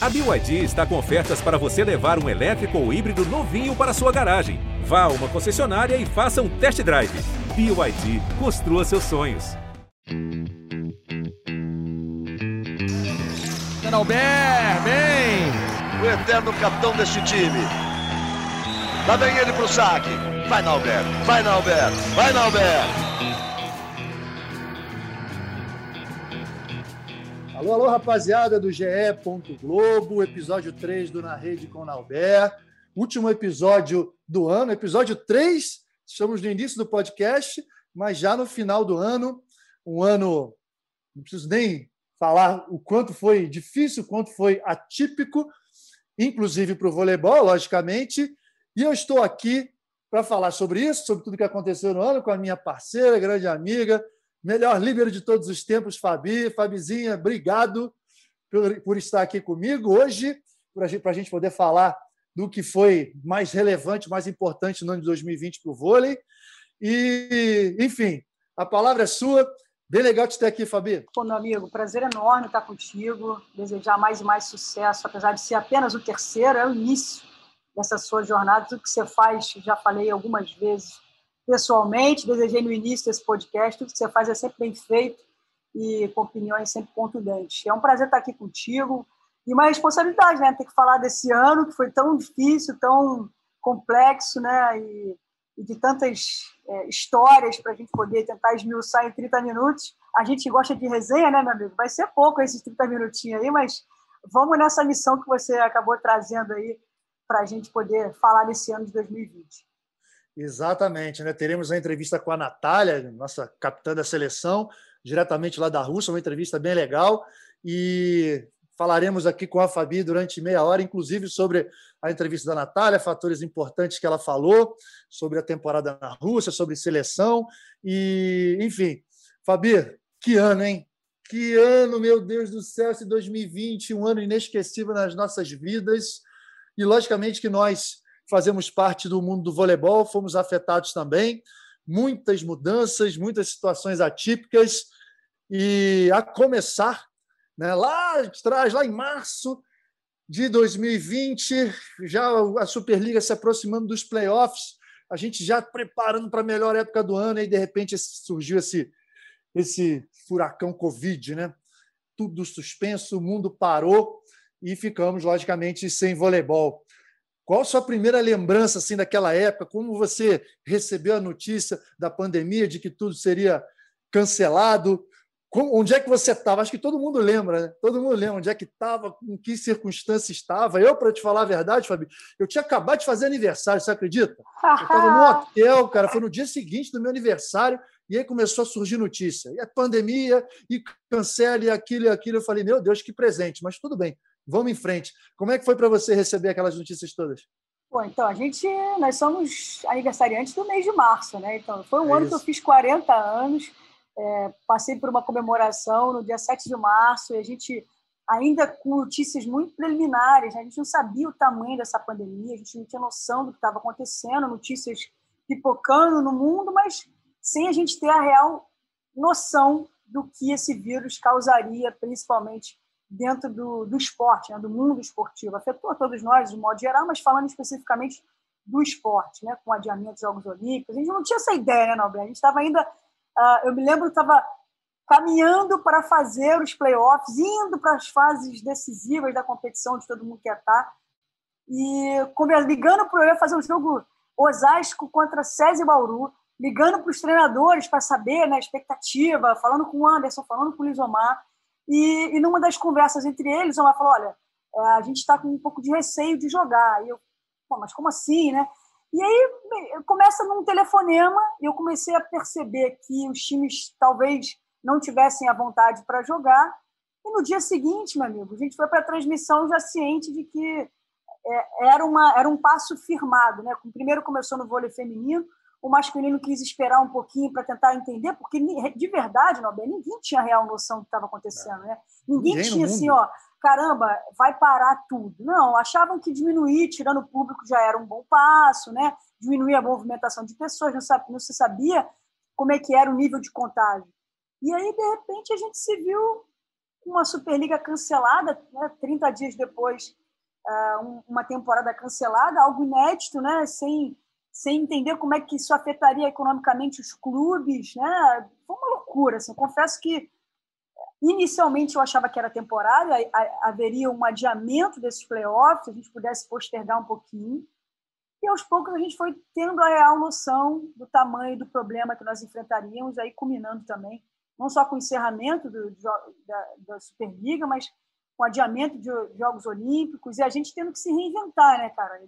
A BYD está com ofertas para você levar um elétrico ou híbrido novinho para sua garagem. Vá a uma concessionária e faça um test drive. BYD, construa seus sonhos. Albert, bem! O eterno capitão deste time. Lá vem ele pro saque. Vai, Nalber, vai, Nalber, vai, Nalber. Alô, alô, rapaziada do GE. Globo, episódio 3 do Na Rede com Nalber. Último episódio do ano, episódio 3. Estamos no início do podcast, mas já no final do ano. Um ano, não preciso nem falar o quanto foi difícil, o quanto foi atípico, inclusive para o voleibol, logicamente. E eu estou aqui para falar sobre isso, sobre tudo que aconteceu no ano, com a minha parceira, grande amiga, melhor líbero de todos os tempos, Fabi. Fabizinha, obrigado por, por estar aqui comigo hoje, para a gente poder falar do que foi mais relevante, mais importante no ano de 2020 para o vôlei. E, enfim, a palavra é sua. Bem legal te ter aqui, Fabi. Pô, meu amigo, prazer enorme estar contigo. Desejar mais e mais sucesso, apesar de ser apenas o terceiro, é o início dessa sua jornada. Tudo que você faz, já falei algumas vezes, pessoalmente, desejei no início desse podcast, tudo que você faz é sempre bem feito e com opiniões sempre contundentes. É um prazer estar aqui contigo e uma responsabilidade, né? Ter que falar desse ano que foi tão difícil, tão complexo, né? E, e de tantas é, histórias para a gente poder tentar esmiuçar em 30 minutos. A gente gosta de resenha, né, meu amigo? Vai ser pouco esses 30 minutinhos aí, mas vamos nessa missão que você acabou trazendo aí para a gente poder falar nesse ano de 2020. Exatamente, né? Teremos a entrevista com a Natália, nossa capitã da seleção, diretamente lá da Rússia, uma entrevista bem legal. E falaremos aqui com a Fabi durante meia hora, inclusive sobre a entrevista da Natália, fatores importantes que ela falou, sobre a temporada na Rússia, sobre seleção. E, enfim, Fabi, que ano, hein? Que ano, meu Deus do céu, esse 2020, um ano inesquecível nas nossas vidas. E, logicamente, que nós fazemos parte do mundo do voleibol, fomos afetados também. Muitas mudanças, muitas situações atípicas. E a começar, né, lá atrás, lá em março de 2020, já a Superliga se aproximando dos playoffs, a gente já preparando para a melhor época do ano, e de repente surgiu esse, esse furacão Covid, né? Tudo suspenso, o mundo parou e ficamos, logicamente, sem voleibol. Qual a sua primeira lembrança assim daquela época? Como você recebeu a notícia da pandemia de que tudo seria cancelado? Como, onde é que você estava? Acho que todo mundo lembra, né? Todo mundo lembra onde é que estava, em que circunstância estava. Eu, para te falar a verdade, Fabi, eu tinha acabado de fazer aniversário, você acredita? Eu estava no hotel, cara, foi no dia seguinte do meu aniversário, e aí começou a surgir notícia. E a pandemia, e cancela, e aquilo e aquilo. Eu falei, meu Deus, que presente, mas tudo bem vamos em frente. Como é que foi para você receber aquelas notícias todas? Bom, então, a gente, nós somos aniversariantes do mês de março, né? Então, foi um é ano isso. que eu fiz 40 anos, é, passei por uma comemoração no dia 7 de março, e a gente, ainda com notícias muito preliminares, né? a gente não sabia o tamanho dessa pandemia, a gente não tinha noção do que estava acontecendo, notícias pipocando no mundo, mas sem a gente ter a real noção do que esse vírus causaria, principalmente dentro do, do esporte, né, do mundo esportivo. Afetou a todos nós, de modo geral, mas falando especificamente do esporte, né, com adiamento dos Jogos Olímpicos. A gente não tinha essa ideia, né, Nobel? A gente estava ainda. Uh, eu me lembro que estava caminhando para fazer os playoffs, indo para as fases decisivas da competição, onde todo mundo quer estar, e ligando para eu fazer um jogo Osasco contra César e Bauru, ligando para os treinadores para saber né, a expectativa, falando com o Anderson, falando com o Lisomar, e, e numa das conversas entre eles, Omar falou: olha, a gente está com um pouco de receio de jogar. E eu, mas como assim, né? E aí começa num telefonema e eu comecei a perceber que os times talvez não tivessem a vontade para jogar. E no dia seguinte, meu amigo, a gente foi para a transmissão já ciente de que é, era, uma, era um passo firmado. Né? Primeiro começou no vôlei feminino, o masculino quis esperar um pouquinho para tentar entender, porque de verdade, Nobel, ninguém tinha real noção do que estava acontecendo, né? Ninguém, ninguém tinha assim, ó, caramba, vai parar tudo. Não, achavam que diminuir, tirando o público, já era um bom passo, né? Diminuir a movimentação de pessoas, não, sabia, não se sabia como é que era o nível de contágio. E aí, de repente, a gente se viu uma Superliga cancelada, né, 30 dias depois, uh, uma temporada cancelada, algo inédito, né, sem, sem entender como é que isso afetaria economicamente os clubes. Né, foi uma loucura. Assim, confesso que Inicialmente eu achava que era temporário, haveria um adiamento desses playoffs, se a gente pudesse postergar um pouquinho. E aos poucos a gente foi tendo a real noção do tamanho do problema que nós enfrentaríamos, aí culminando também, não só com o encerramento do, da, da Superliga, mas com o adiamento de Jogos Olímpicos, e a gente tendo que se reinventar, né, cara?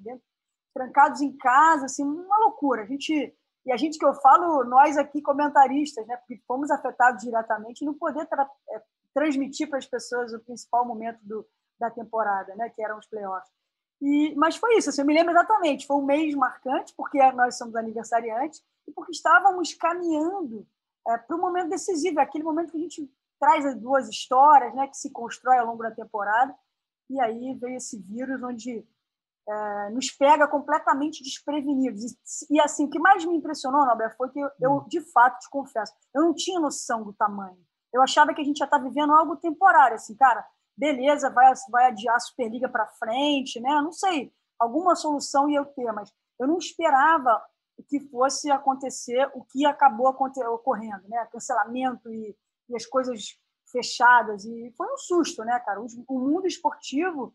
Trancados em casa, assim, uma loucura. A gente e a gente que eu falo, nós aqui comentaristas, né, porque fomos afetados diretamente, não poder tra é, transmitir para as pessoas o principal momento do, da temporada, né, que eram os playoffs. E, mas foi isso, assim, eu me lembro exatamente, foi um mês marcante, porque nós somos aniversariantes, e porque estávamos caminhando é, para o momento decisivo, é aquele momento que a gente traz as duas histórias, né, que se constrói ao longo da temporada, e aí veio esse vírus onde é, nos pega completamente desprevenidos. E, e, assim, o que mais me impressionou, Nobel, foi que eu, eu, hum. de fato, te confesso, eu não tinha noção do tamanho. Eu achava que a gente já estava vivendo algo temporário, assim, cara, beleza, vai, vai adiar a Superliga para frente, né? Não sei, alguma solução ia ter, mas eu não esperava que fosse acontecer o que acabou ocorrendo, né? Cancelamento e, e as coisas fechadas e foi um susto, né, cara? O mundo esportivo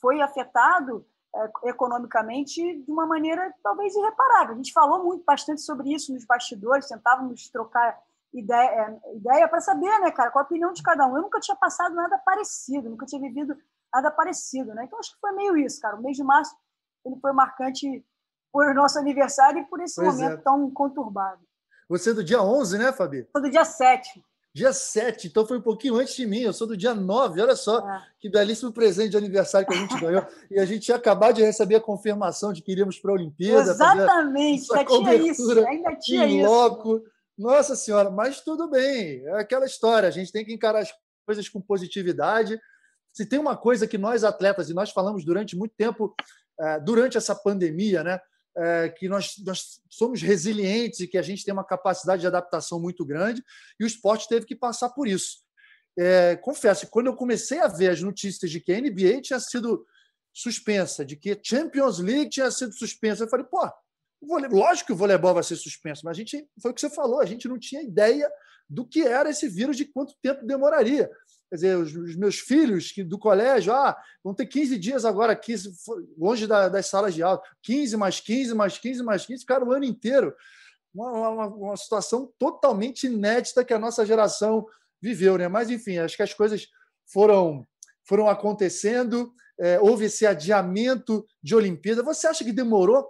foi afetado economicamente de uma maneira talvez irreparável. A gente falou muito bastante sobre isso nos bastidores, tentávamos trocar ideia, é, ideia para saber, né, cara, qual a opinião de cada um. Eu nunca tinha passado nada parecido, nunca tinha vivido nada parecido, né? Então acho que foi meio isso, cara. O mês de março ele foi marcante por nosso aniversário e por esse pois momento é. tão conturbado. Você é do dia 11, né, Fabi? Sou do dia 7. Dia 7, então foi um pouquinho antes de mim. Eu sou do dia 9, olha só é. que belíssimo presente de aniversário que a gente ganhou. e a gente ia acabar de receber a confirmação de que iríamos para a Olimpíada. Exatamente, já tinha isso, ainda tinha isso. Loco. Nossa Senhora, mas tudo bem, é aquela história, a gente tem que encarar as coisas com positividade. Se tem uma coisa que nós atletas, e nós falamos durante muito tempo, é, durante essa pandemia, né? É, que nós, nós somos resilientes e que a gente tem uma capacidade de adaptação muito grande, e o esporte teve que passar por isso. É, confesso, quando eu comecei a ver as notícias de que a NBA tinha sido suspensa, de que a Champions League tinha sido suspensa, eu falei, pô, lógico que o voleibol vai ser suspenso, mas a gente, foi o que você falou, a gente não tinha ideia do que era esse vírus, de quanto tempo demoraria. Quer dizer, os, os meus filhos que do colégio, ah, vão ter 15 dias agora aqui, longe da, das salas de aula. 15 mais 15 mais 15 mais 15, ficaram o ano inteiro. Uma, uma, uma, situação totalmente inédita que a nossa geração viveu, né? Mas, enfim, acho que as coisas foram, foram acontecendo, é, houve esse adiamento de Olimpíada. Você acha que demorou?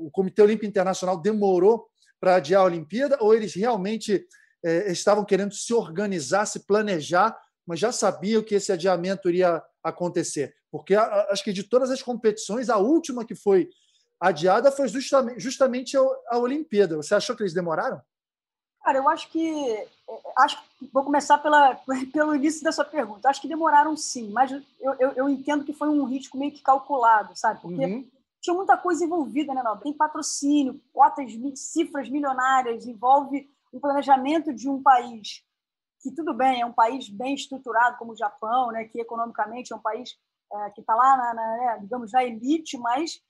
O Comitê Olímpico Internacional demorou para adiar a Olimpíada ou eles realmente é, estavam querendo se organizar, se planejar, mas já sabiam que esse adiamento iria acontecer. Porque acho que de todas as competições, a última que foi adiada foi justamente, justamente a, Olimpíada. Você achou que eles demoraram? Cara, eu acho que. É, acho vou começar pela, pelo início da sua pergunta. Acho que demoraram sim, mas eu, eu, eu entendo que foi um risco meio que calculado, sabe? Porque uhum. tinha muita coisa envolvida, né, Naldo? Tem patrocínio, cotas, cifras milionárias, envolve um planejamento de um país que tudo bem é um país bem estruturado como o Japão, né, que economicamente é um país é, que está lá na, na né, digamos na elite, mas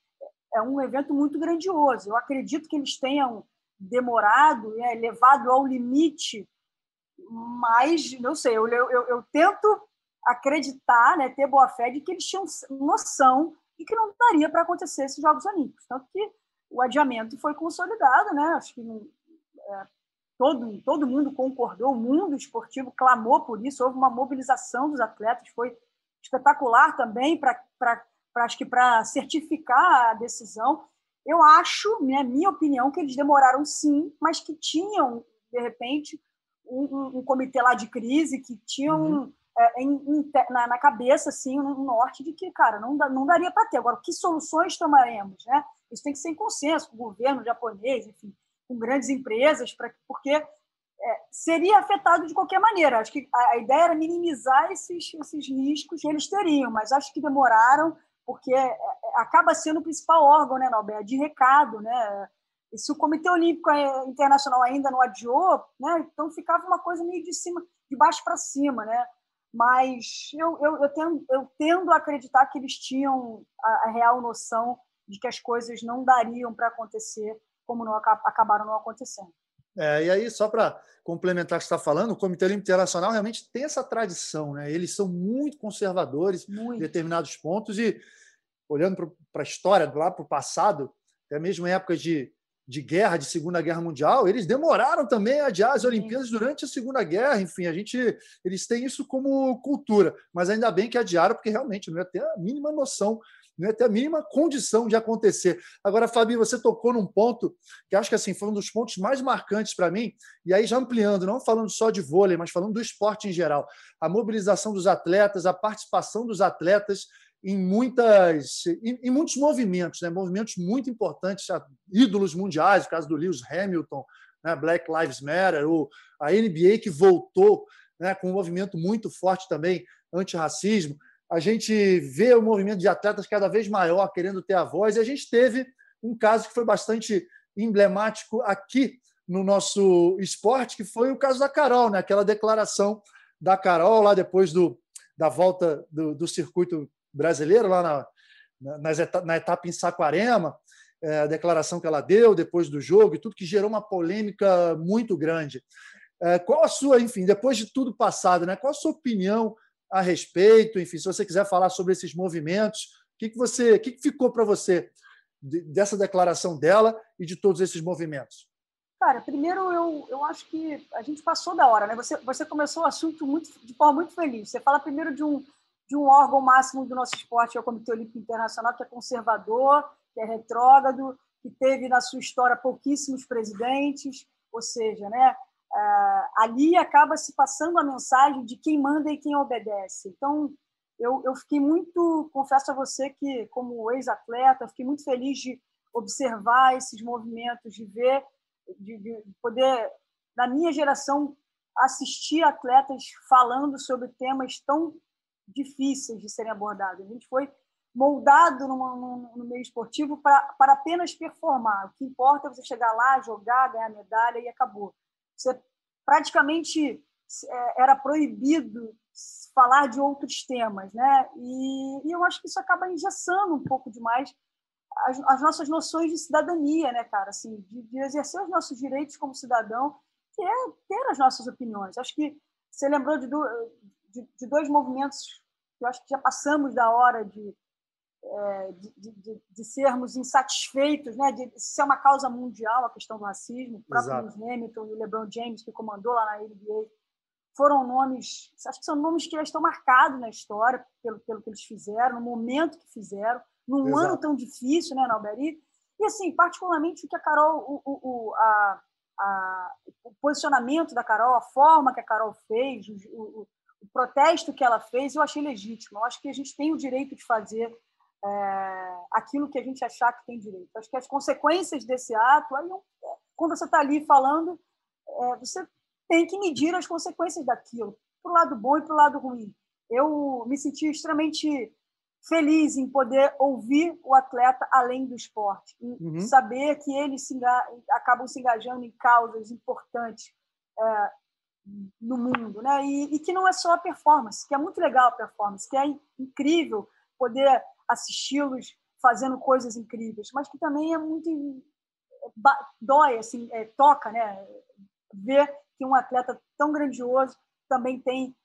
é um evento muito grandioso. Eu acredito que eles tenham demorado, né, levado ao limite, mas não sei, eu, eu, eu tento acreditar, né, ter boa fé de que eles tinham noção de que não daria para acontecer esses Jogos Olímpicos, tanto que o adiamento foi consolidado, né? Acho que é, todo, todo mundo concordou, o mundo esportivo clamou por isso, houve uma mobilização dos atletas, foi espetacular também para acho que para certificar a decisão. Eu acho, minha, minha opinião, que eles demoraram sim, mas que tinham, de repente, um, um comitê lá de crise, que tinham uhum. é, em, em, na, na, cabeça, assim, no norte, de que, cara, não, não daria para ter. Agora, que soluções tomaremos? Né? Isso tem que ser em consenso com o governo japonês, enfim com grandes empresas, pra, porque é, seria afetado de qualquer maneira. Acho que a, a, ideia era minimizar esses, esses riscos que eles teriam, mas acho que demoraram, porque é, é, acaba sendo o principal órgão, né, Norberto, de recado, né? E se o Comitê Olímpico é, Internacional ainda não adiou, né, então ficava uma coisa meio de cima, de baixo para cima, né? Mas eu, eu, eu, tendo, eu tendo a acreditar que eles tinham a, a real noção de que as coisas não dariam para acontecer como não acabaram não acontecendo. É, e aí, só para complementar o que você está falando, o Comitê Olímpico Internacional realmente tem essa tradição, né? Eles são muito conservadores muito. em determinados pontos e olhando para a história, lá para o passado, até mesmo em épocas de, de guerra, de Segunda Guerra Mundial, eles demoraram também a adiar as Olimpíadas durante a Segunda Guerra. Enfim, a gente, eles têm isso como cultura, mas ainda bem que adiaram, porque realmente não ia ter a mínima noção não ia ter a mínima condição de acontecer. Agora, Fabi, você tocou num ponto que acho que assim foi um dos pontos mais marcantes para mim, e aí já ampliando, não falando só de vôlei, mas falando do esporte em geral. A mobilização dos atletas, a participação dos atletas em muitas em, em muitos movimentos, né? movimentos muito importantes, ídolos mundiais, o caso do Lewis Hamilton, né? Black Lives Matter, ou a NBA que voltou né? com um movimento muito forte também antirracismo a gente vê o movimento de atletas cada vez maior querendo ter a voz, e a gente teve um caso que foi bastante emblemático aqui no nosso esporte, que foi o caso da Carol, né? aquela declaração da Carol lá depois do, da volta do, do circuito brasileiro, lá na, na, na etapa em Saquarema, é, a declaração que ela deu depois do jogo e tudo que gerou uma polêmica muito grande. É, qual a sua, enfim, depois de tudo passado, né? qual a sua opinião a respeito? Enfim, se você quiser falar sobre esses movimentos, o que, que você, o que, que ficou para você dessa declaração dela e de todos esses movimentos? Cara, primeiro eu, eu acho que a gente passou da hora, né? Você, você começou o assunto muito, de forma muito feliz. Você fala primeiro de um, de um órgão máximo do nosso esporte, que é o Comitê Olímpico Internacional, que é conservador, que é retrógrado, que teve na sua história pouquíssimos presidentes, ou seja, né, ali acaba se passando a mensagem de quem manda e quem obedece. Então, eu, eu fiquei muito, confesso a você que, como ex-atleta, fiquei muito feliz de observar esses movimentos, de ver, de, de poder, na minha geração, assistir atletas falando sobre temas tão difíceis de serem abordados. A gente foi moldado no, no meio esportivo para apenas performar. O que importa é você chegar lá, jogar, ganhar medalha e acabou. Você praticamente é, era proibido falar de outros temas, né? E, e, eu acho que isso acaba engessando um pouco demais as, as nossas noções de cidadania, né, cara? Assim, de, de, exercer os nossos direitos como cidadão, que é ter as nossas opiniões. Acho que você lembrou de, de, de dois movimentos que eu acho que já passamos da hora de, de, de, de, sermos insatisfeitos, né, de ser uma causa mundial a questão do racismo. O próprio Hamilton e o LeBron James, que comandou lá na NBA, foram nomes, acho que são nomes que já estão marcados na história pelo, pelo que eles fizeram, no momento que fizeram, num Exato. ano tão difícil, né, Alberi? E, assim, particularmente o que a Carol, o, o, a, a, o posicionamento da Carol, a forma que a Carol fez, o, o, o protesto que ela fez, eu achei legítimo. Eu acho que a gente tem o direito de fazer é, aquilo que a gente achar que tem direito. Acho que as consequências desse ato, aí, quando você está ali falando, é, você tem que medir as consequências daquilo, para o lado bom e para o lado ruim. Eu me senti extremamente feliz em poder ouvir o atleta além do esporte, uhum. saber que eles se acabam se engajando em causas importantes é, no mundo, né? E, e, que não é só a performance, que é muito legal a performance, que é incrível poder assisti-los fazendo coisas incríveis, mas que também é muito dói, assim, é, toca, né? Ver que um atleta tão grandioso também tem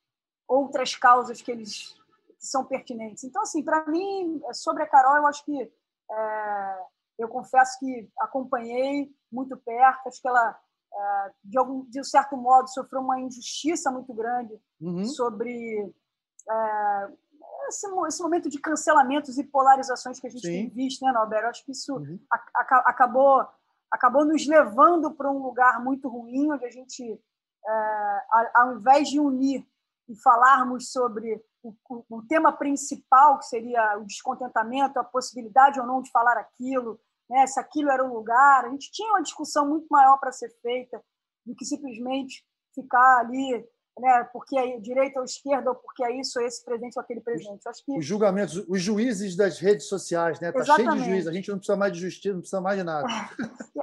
outras causas que eles que são pertinentes. Então, assim, para mim, sobre a Carol, eu acho que é, eu confesso que acompanhei muito perto, acho que ela é, de algum de um certo modo sofreu uma injustiça muito grande uhum. sobre é, esse, esse, momento de cancelamentos e polarizações que a gente Sim. tem visto, né, Norberto? Eu acho que isso uhum. a, a, acabou, acabou nos levando para um lugar muito ruim, onde a gente, é, ao invés de unir e falarmos sobre o, o, o, tema principal, que seria o descontentamento, a possibilidade ou não de falar aquilo, né, se aquilo era o lugar, a gente tinha uma discussão muito maior para ser feita do que simplesmente ficar ali né, porque é direita ou esquerda, ou porque é isso, esse presidente ou aquele presidente. Acho que... Os julgamentos, os juízes das redes sociais, né? Está cheio de juízes, a gente não precisa mais de justiça, não precisa mais de nada.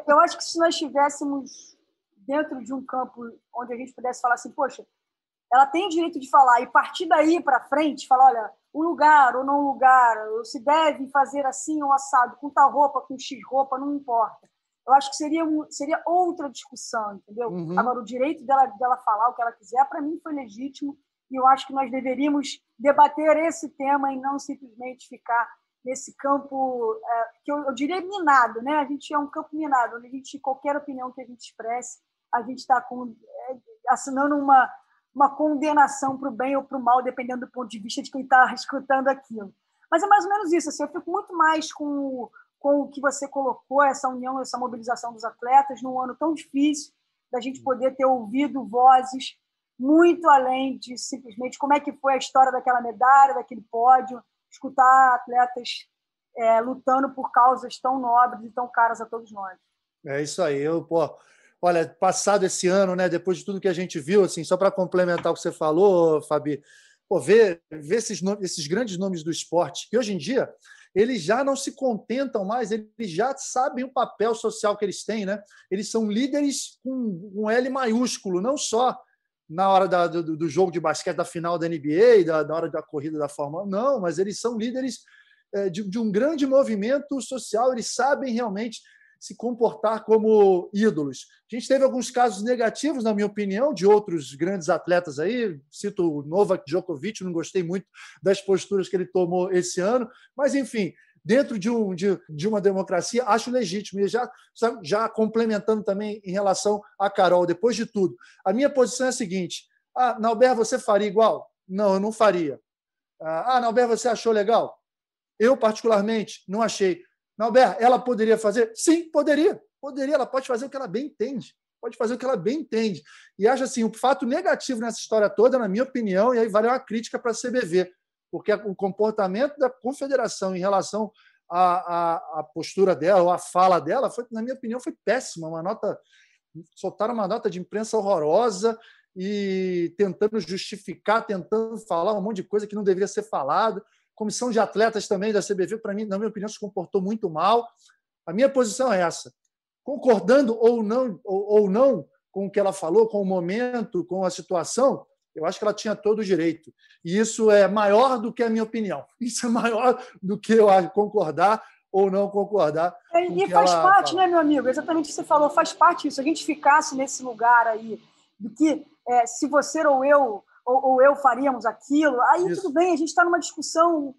Eu acho que se nós estivéssemos dentro de um campo onde a gente pudesse falar assim, poxa, ela tem o direito de falar e partir daí para frente, falar, olha, o lugar ou não lugar, se deve fazer assim ou assado, com tal roupa, com X roupa, não importa. Eu acho que seria, um, seria outra discussão, entendeu? Uhum. Agora, o direito dela, dela falar o que ela quiser, para mim, foi legítimo e eu acho que nós deveríamos debater esse tema e não simplesmente ficar nesse campo é, que eu, eu, diria minado, né? A gente é um campo minado, onde a gente qualquer opinião que a gente expresse, a gente está é, assinando uma uma condenação para o bem ou para o mal, dependendo do ponto de vista de quem está escutando aquilo. Mas é mais ou menos isso. Assim, eu fico muito mais com, com o que você colocou, essa união, essa mobilização dos atletas, num ano tão difícil, da gente poder ter ouvido vozes muito além de simplesmente como é que foi a história daquela medalha, daquele pódio, escutar atletas é, lutando por causas tão nobres e tão caras a todos nós. É isso aí. Eu, pô, olha, passado esse ano, né, depois de tudo que a gente viu, assim, só para complementar o que você falou, Fabi, pô, ver, ver esses, esses grandes nomes do esporte, que hoje em dia eles já não se contentam mais, eles já sabem o papel social que eles têm, né? Eles são líderes com um L maiúsculo, não só na hora da, do, do, jogo de basquete da final da NBA, da, da hora da corrida da Fórmula 1, não, mas eles são líderes é, de, de um grande movimento social, eles sabem realmente se comportar como ídolos. A gente teve alguns casos negativos, na minha opinião, de outros grandes atletas aí. Cito o Novak Djokovic, não gostei muito das posturas que ele tomou esse ano, mas enfim, dentro de, um, de, de uma democracia, acho legítimo. E já, já complementando também em relação a Carol, depois de tudo, a minha posição é a seguinte: ah, Nauber, você faria igual? Não, eu não faria. Ah, Nauber, você achou legal? Eu, particularmente, não achei. Nauber, ela poderia fazer? Sim, poderia. Poderia, ela pode fazer o que ela bem entende. Pode fazer o que ela bem entende. E acho assim, o fato negativo nessa história toda, na minha opinião, e aí vale uma crítica para a CBV, porque o comportamento da confederação em relação à, à, à postura dela, ou à fala dela, foi, na minha opinião, foi péssima. Uma nota. Soltaram uma nota de imprensa horrorosa e tentando justificar, tentando falar um monte de coisa que não deveria ser falado. Comissão de atletas também da CBV, para mim, na minha opinião, se comportou muito mal. A minha posição é essa. Concordando ou não, ou, ou não com o que ela falou, com o momento, com a situação, eu acho que ela tinha todo o direito. E isso é maior do que a minha opinião. Isso é maior do que eu concordar ou não concordar. É, e faz parte, fala. né, meu amigo? Exatamente o que você falou, faz parte isso. Se a gente ficasse nesse lugar aí, do que é, se você ou eu ou, ou eu faríamos aquilo. Aí isso. tudo bem, a gente está numa discussão,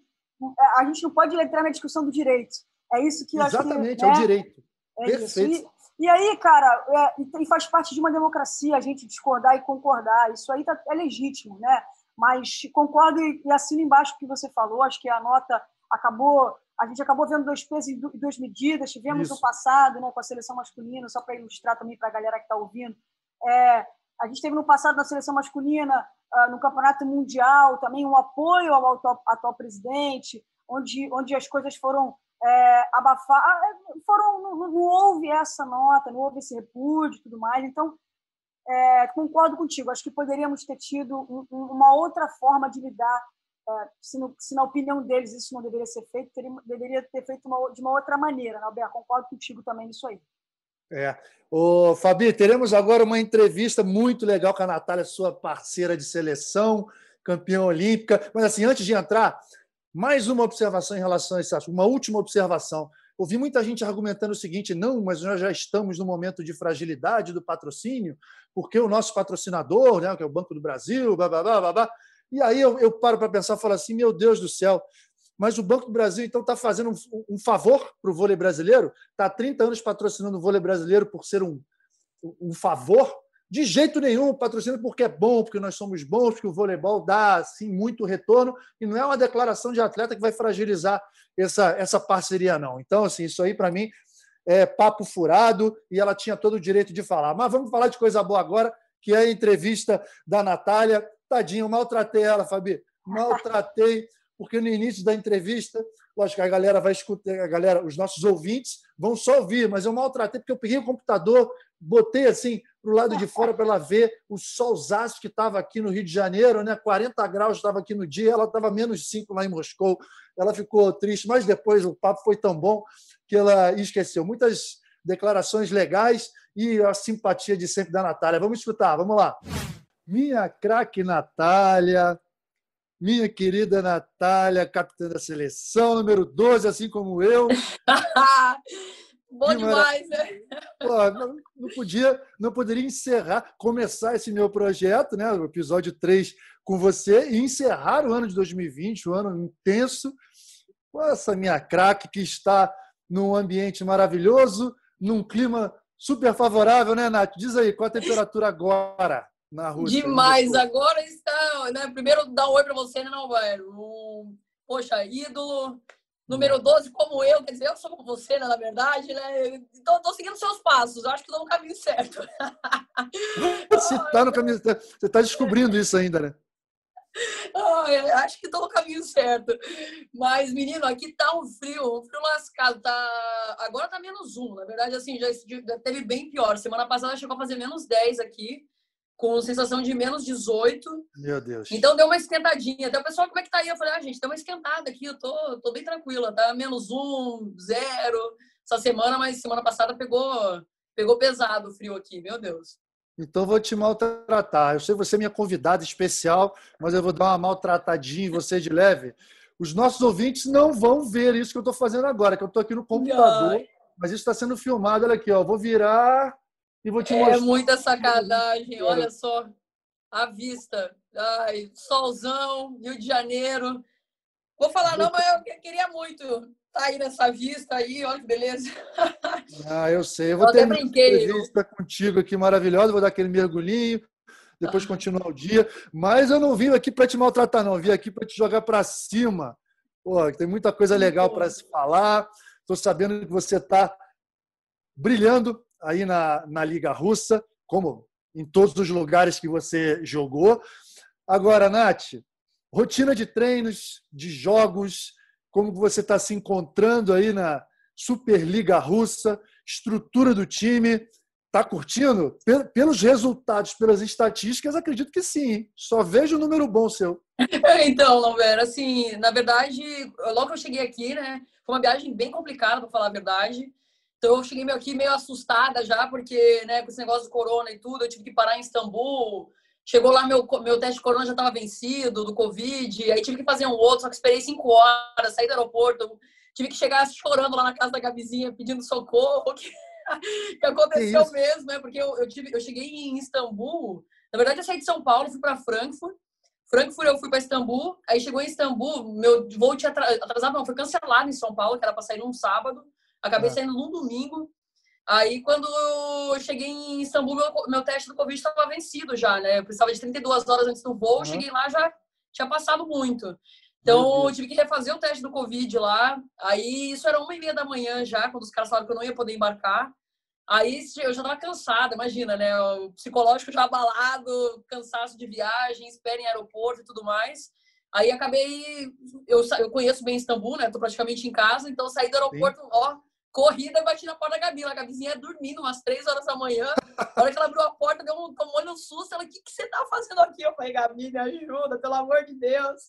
a gente não pode entrar na discussão do direito. É isso que Exatamente, que, é né? o direito. É Perfeito. E, e, aí, cara, é, e faz parte de uma democracia a gente discordar e concordar. Isso aí tá, é legítimo, né? Mas concordo e, e assino embaixo o que você falou. Acho que a nota acabou a gente acabou vendo dois pesos e duas medidas. Tivemos Isso. no passado, né, com a seleção masculina, só para ilustrar também para a galera que está ouvindo. É, a gente teve no passado na seleção masculina ah, no Campeonato Mundial, também um apoio ao atual, presidente, onde, onde as coisas foram é, abafar, ah, foram, não, não, houve essa nota, não houve esse repúdio e tudo mais. Então, é, concordo contigo, acho que poderíamos ter tido um, uma outra forma de lidar. É, se, no, se, na opinião deles isso não deveria ser feito, teria, deveria ter feito uma, de uma outra maneira. Né, Alberto? Concordo contigo também nisso aí. É. Ô, Fabi, teremos agora uma entrevista muito legal com a Natália, sua parceira de seleção, campeã olímpica. Mas, assim, antes de entrar, mais uma observação em relação a esse assunto, uma última observação. Ouvi muita gente argumentando o seguinte: não, mas nós já estamos no momento de fragilidade do patrocínio, porque o nosso patrocinador, né, que é o Banco do Brasil, blá, blá, blá, blá, blá. E aí eu, eu paro para pensar e falo assim: meu Deus do céu, mas o Banco do Brasil, então, está fazendo um, um favor para o vôlei brasileiro? Está há 30 anos patrocinando o vôlei brasileiro por ser um, um favor? De jeito nenhum, patrocínio porque é bom, porque nós somos bons, porque o voleibol dá assim, muito retorno, e não é uma declaração de atleta que vai fragilizar essa, essa parceria, não. Então, assim, isso aí, para mim, é papo furado e ela tinha todo o direito de falar. Mas vamos falar de coisa boa agora, que é a entrevista da Natália. Tadinho, maltratei ela, Fabi. Maltratei porque no início da entrevista, lógico a galera vai escutar, a galera, os nossos ouvintes vão só ouvir, mas eu maltratei porque eu peguei o computador, botei assim para o lado de fora para ela ver o solzaço que estava aqui no Rio de Janeiro, né? 40 graus estava aqui no dia, ela estava menos 5 lá em Moscou. Ela ficou triste, mas depois o papo foi tão bom que ela esqueceu. Muitas declarações legais e a simpatia de sempre da Natália. Vamos escutar, vamos lá. minha craque Natália, minha querida Natália, capitã da seleção, número 12, assim como eu. Bom que demais, né? Pô, não, não, podia, não poderia encerrar, começar esse meu projeto, né, o episódio 3 com você e encerrar o ano de 2020, um ano intenso, com essa minha craque que está num ambiente maravilhoso, num clima super favorável, né, Nath? Diz aí, qual a temperatura agora? Na Rússia. Demais. Agora está. Né? Primeiro, dar um oi para você, né, não, velho? Um, poxa, ídolo. Número 12, como eu, quer dizer, eu sou como você, né, na verdade, né? Então, tô seguindo seus passos, acho que estou no caminho certo. Você está no caminho você está descobrindo isso ainda, né? acho que estou no caminho certo. Mas, menino, aqui tá um frio, um frio lascado. Tá... Agora tá menos um. Na verdade, assim, já, já teve bem pior. Semana passada chegou a fazer menos 10 aqui com sensação de menos 18. Meu Deus. Então deu uma esquentadinha. Até o pessoal, como é que tá aí? Eu falei, ah, gente, deu uma esquentada aqui, eu tô, tô bem tranquila, tá? Menos um, zero essa semana, mas semana passada pegou, pegou pesado o frio aqui, meu Deus. Então vou te maltratar. Eu sei que você é minha convidada especial, mas eu vou dar uma maltratadinha em você de leve. Os nossos ouvintes não vão ver isso que eu estou fazendo agora, que eu estou aqui no computador, Ai. mas isso está sendo filmado. Olha aqui, ó. Vou virar e vou te é mostrar. É muita sacanagem, olha só. A vista. Ai, solzão, Rio de Janeiro. Vou falar não, mas eu queria muito estar tá aí nessa vista aí, olha que beleza. Ah, eu sei. Eu vou eu ter uma entrevista contigo aqui maravilhosa, vou dar aquele mergulhinho, depois ah. continuar o dia. Mas eu não vim aqui para te maltratar, não. Eu vim aqui para te jogar para cima. Pô, tem muita coisa legal para se falar. Estou sabendo que você está brilhando aí na, na Liga Russa, como em todos os lugares que você jogou. Agora, Nath, rotina de treinos, de jogos, como você está se encontrando aí na Superliga Russa, estrutura do time. Está curtindo? Pelos resultados, pelas estatísticas, acredito que sim. Só vejo o número bom seu. então, Lambert, assim, na verdade, logo que eu cheguei aqui, né, foi uma viagem bem complicada, para falar a verdade. Então eu cheguei aqui meio assustada já, porque né, com esse negócio do corona e tudo, eu tive que parar em Istambul. Chegou lá, meu, meu teste de corona já estava vencido, do Covid. Aí tive que fazer um outro, só que esperei cinco horas, saí do aeroporto. Tive que chegar chorando lá na casa da Gabizinha, pedindo socorro. Que, que aconteceu mesmo, né? Porque eu, eu, tive, eu cheguei em Istambul. Na verdade, eu saí de São Paulo, fui para Frankfurt. Frankfurt eu fui para Istambul. Aí chegou em Istambul, meu voo tinha atrasado, não, foi cancelado em São Paulo, que era para sair num sábado. Acabei é. saindo num domingo. Aí, quando eu cheguei em Istambul, meu, meu teste do Covid estava vencido já, né? Eu precisava de 32 horas antes do voo. Uhum. Cheguei lá, já tinha passado muito. Então, eu tive que refazer o teste do Covid lá. Aí, isso era uma e meia da manhã já, quando os caras falaram que eu não ia poder embarcar. Aí, eu já estava cansada, imagina, né? O psicológico já abalado, cansaço de viagem, espera em aeroporto e tudo mais. Aí, acabei... Eu, eu conheço bem Istambul, né? Tô praticamente em casa. Então, saí do aeroporto, Sim. ó corrida e bati na porta da Gabi. A Gabizinha dormindo umas três horas da manhã. Na hora que ela abriu a porta, deu um, tomou um susto. Ela, o que, que você tá fazendo aqui? Eu falei, Gabi, me ajuda, pelo amor de Deus.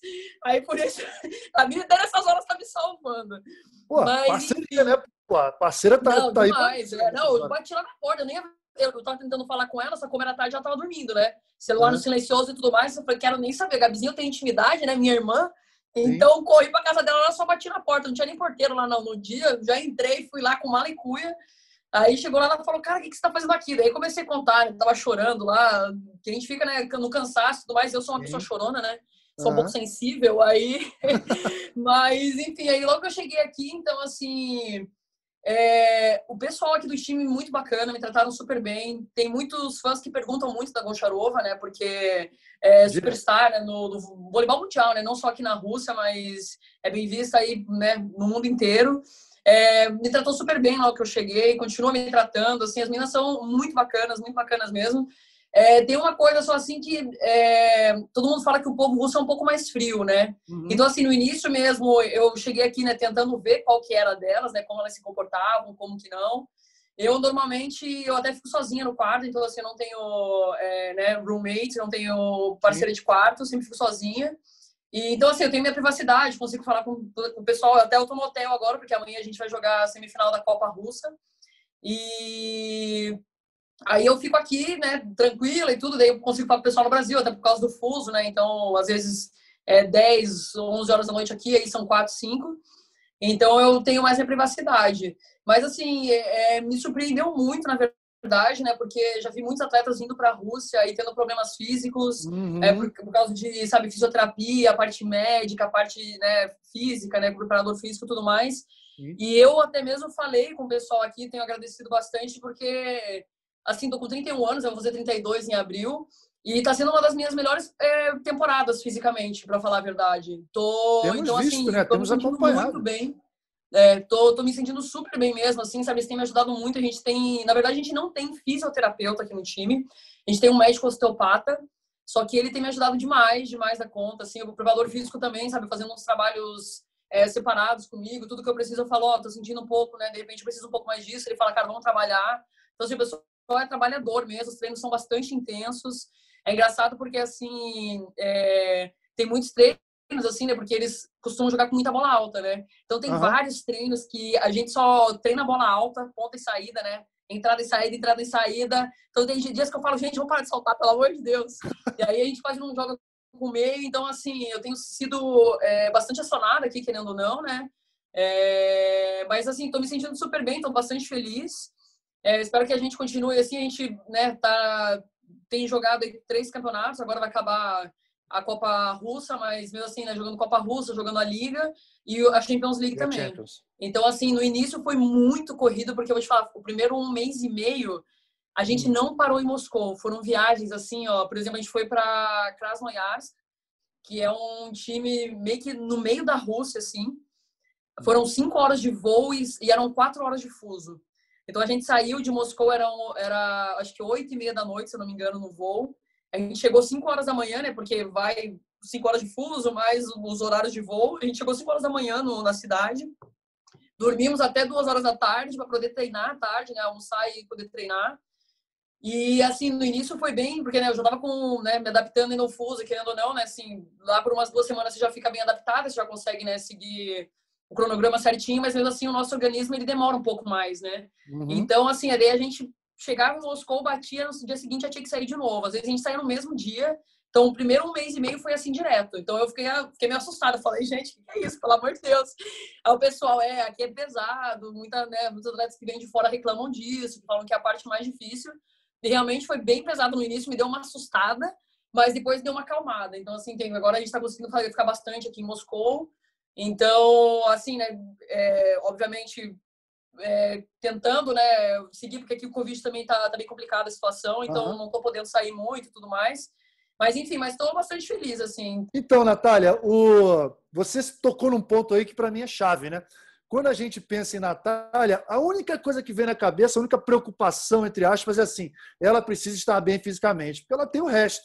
Aí por isso, a Gabi até nessas horas tá me salvando. Pô, Mas, parceria, né? Pô, a parceira tá, não, tá demais, aí. É, não, eu bati lá na porta, eu nem eu, eu tava tentando falar com ela, só como era tarde, ela tava dormindo, né? Celular uhum. no silencioso e tudo mais. Eu falei, quero nem saber. Gabizinha, eu tenho intimidade, né? Minha irmã. Então, corri pra casa dela, ela só bati na porta, não tinha nem porteiro lá não. No dia, já entrei, fui lá com mala e cuia. Aí chegou lá, ela falou, cara, o que, que você tá fazendo aqui? Daí comecei a contar, eu tava chorando lá, que a gente fica né, no cansaço e tudo mais. Eu sou uma pessoa chorona, né? Sou uhum. um pouco sensível, aí. Mas, enfim, aí logo que eu cheguei aqui, então, assim. É, o pessoal aqui do time muito bacana, me trataram super bem. Tem muitos fãs que perguntam muito da Goncharova, né? Porque é superstar né? no, no voleibol mundial, né? Não só aqui na Rússia, mas é bem vista aí, né? No mundo inteiro. É, me tratou super bem logo que eu cheguei, continua me tratando. Assim, as meninas são muito bacanas, muito bacanas mesmo. É, tem uma coisa só assim que é, todo mundo fala que o povo russo é um pouco mais frio, né? Uhum. Então, assim, no início mesmo, eu cheguei aqui, né, tentando ver qual que era delas, né, como elas se comportavam, como que não. Eu, normalmente, eu até fico sozinha no quarto, então, assim, eu não tenho, é, né, roommate, não tenho parceira de quarto, sempre fico sozinha. E, então, assim, eu tenho minha privacidade, consigo falar com, com o pessoal, até eu tô no hotel agora, porque amanhã a gente vai jogar a semifinal da Copa Russa. E Aí eu fico aqui, né, tranquila e tudo, daí eu consigo falar pro pessoal no Brasil, até por causa do fuso, né? Então, às vezes é 10, 11 horas da noite aqui, aí são 4, 5. Então eu tenho mais minha privacidade. Mas assim, é, me surpreendeu muito, na verdade, né? Porque já vi muitos atletas indo para a Rússia e tendo problemas físicos, uhum. é, por, por, causa de, sabe, fisioterapia, a parte médica, a parte né, física, né, preparador físico e tudo mais. Uhum. E eu até mesmo falei com o pessoal aqui, tenho agradecido bastante, porque assim, tô com 31 anos, eu vou fazer 32 em abril. E tá sendo uma das minhas melhores é, temporadas fisicamente, para falar a verdade. Tô, Temos então, visto, assim, né? tô Temos acompanhado. muito bem. É, tô, tô me sentindo super bem mesmo, assim, sabe? Eles têm me ajudado muito. A gente tem, na verdade, a gente não tem fisioterapeuta aqui no time. A gente tem um médico osteopata, só que ele tem me ajudado demais, demais da conta, assim. O preparador físico também, sabe? Fazendo uns trabalhos é, separados comigo. Tudo que eu preciso, eu falo, ó, oh, tô sentindo um pouco, né? De repente, eu preciso um pouco mais disso. Ele fala, cara, vamos trabalhar. Então, assim, o pessoal é trabalhador mesmo. Os treinos são bastante intensos. É engraçado porque, assim, é, tem muitos treinos, assim, né? Porque eles costumam jogar com muita bola alta, né? Então, tem uhum. vários treinos que a gente só treina bola alta, ponta e saída, né? Entrada e saída, entrada e saída. Então, tem dias que eu falo, gente, vamos parar de soltar, pelo amor de Deus. E aí, a gente quase não joga com o meio. Então, assim, eu tenho sido é, bastante acionada aqui, querendo ou não, né? É, mas, assim, tô me sentindo super bem, tô bastante feliz. É, espero que a gente continue assim. A gente, né, tá tem jogado três campeonatos, agora vai acabar a Copa Russa, mas mesmo assim, né, jogando Copa Russa, jogando a Liga e a Champions League e também. Então, assim, no início foi muito corrido, porque eu vou te falar, o primeiro um mês e meio, a gente não parou em Moscou. Foram viagens, assim, ó, por exemplo, a gente foi para Krasnoyarsk, que é um time meio que no meio da Rússia, assim. Foram cinco horas de voo e, e eram quatro horas de fuso. Então a gente saiu de Moscou, era, era acho que oito e meia da noite, se não me engano, no voo. A gente chegou 5 horas da manhã, né? Porque vai 5 horas de fuso, mais os horários de voo. A gente chegou 5 horas da manhã no, na cidade. Dormimos até 2 horas da tarde para poder treinar à tarde, né? Almoçar e poder treinar. E assim, no início foi bem, porque né, eu já tava com, né, me adaptando no fuso, querendo ou não, né? Assim, lá por umas duas semanas você já fica bem adaptada, você já consegue, né, seguir o cronograma certinho, mas mesmo assim o nosso organismo ele demora um pouco mais, né? Uhum. Então, assim, aí a gente chegava em Moscou, batia, no dia seguinte já tinha que sair de novo. Às vezes a gente saía no mesmo dia. Então, o primeiro um mês e meio foi assim direto. Então, eu fiquei, fiquei meio assustada. Falei, gente, o que é isso? Pelo amor de Deus. Aí o pessoal, é, aqui é pesado. Muita, né, muitos atletas que vêm de fora reclamam disso, falam que é a parte mais difícil. E realmente foi bem pesado no início, me deu uma assustada, mas depois deu uma acalmada. Então, assim, tem, agora a gente está conseguindo ficar bastante aqui em Moscou. Então, assim, né, é, obviamente, é, tentando, né, seguir, porque aqui o Covid também tá, tá bem complicada a situação, então uhum. não tô podendo sair muito e tudo mais. Mas, enfim, mas estou bastante feliz, assim. Então, Natália, o... você tocou num ponto aí que para mim é chave, né? Quando a gente pensa em Natália, a única coisa que vem na cabeça, a única preocupação, entre aspas, é assim: ela precisa estar bem fisicamente, porque ela tem o resto.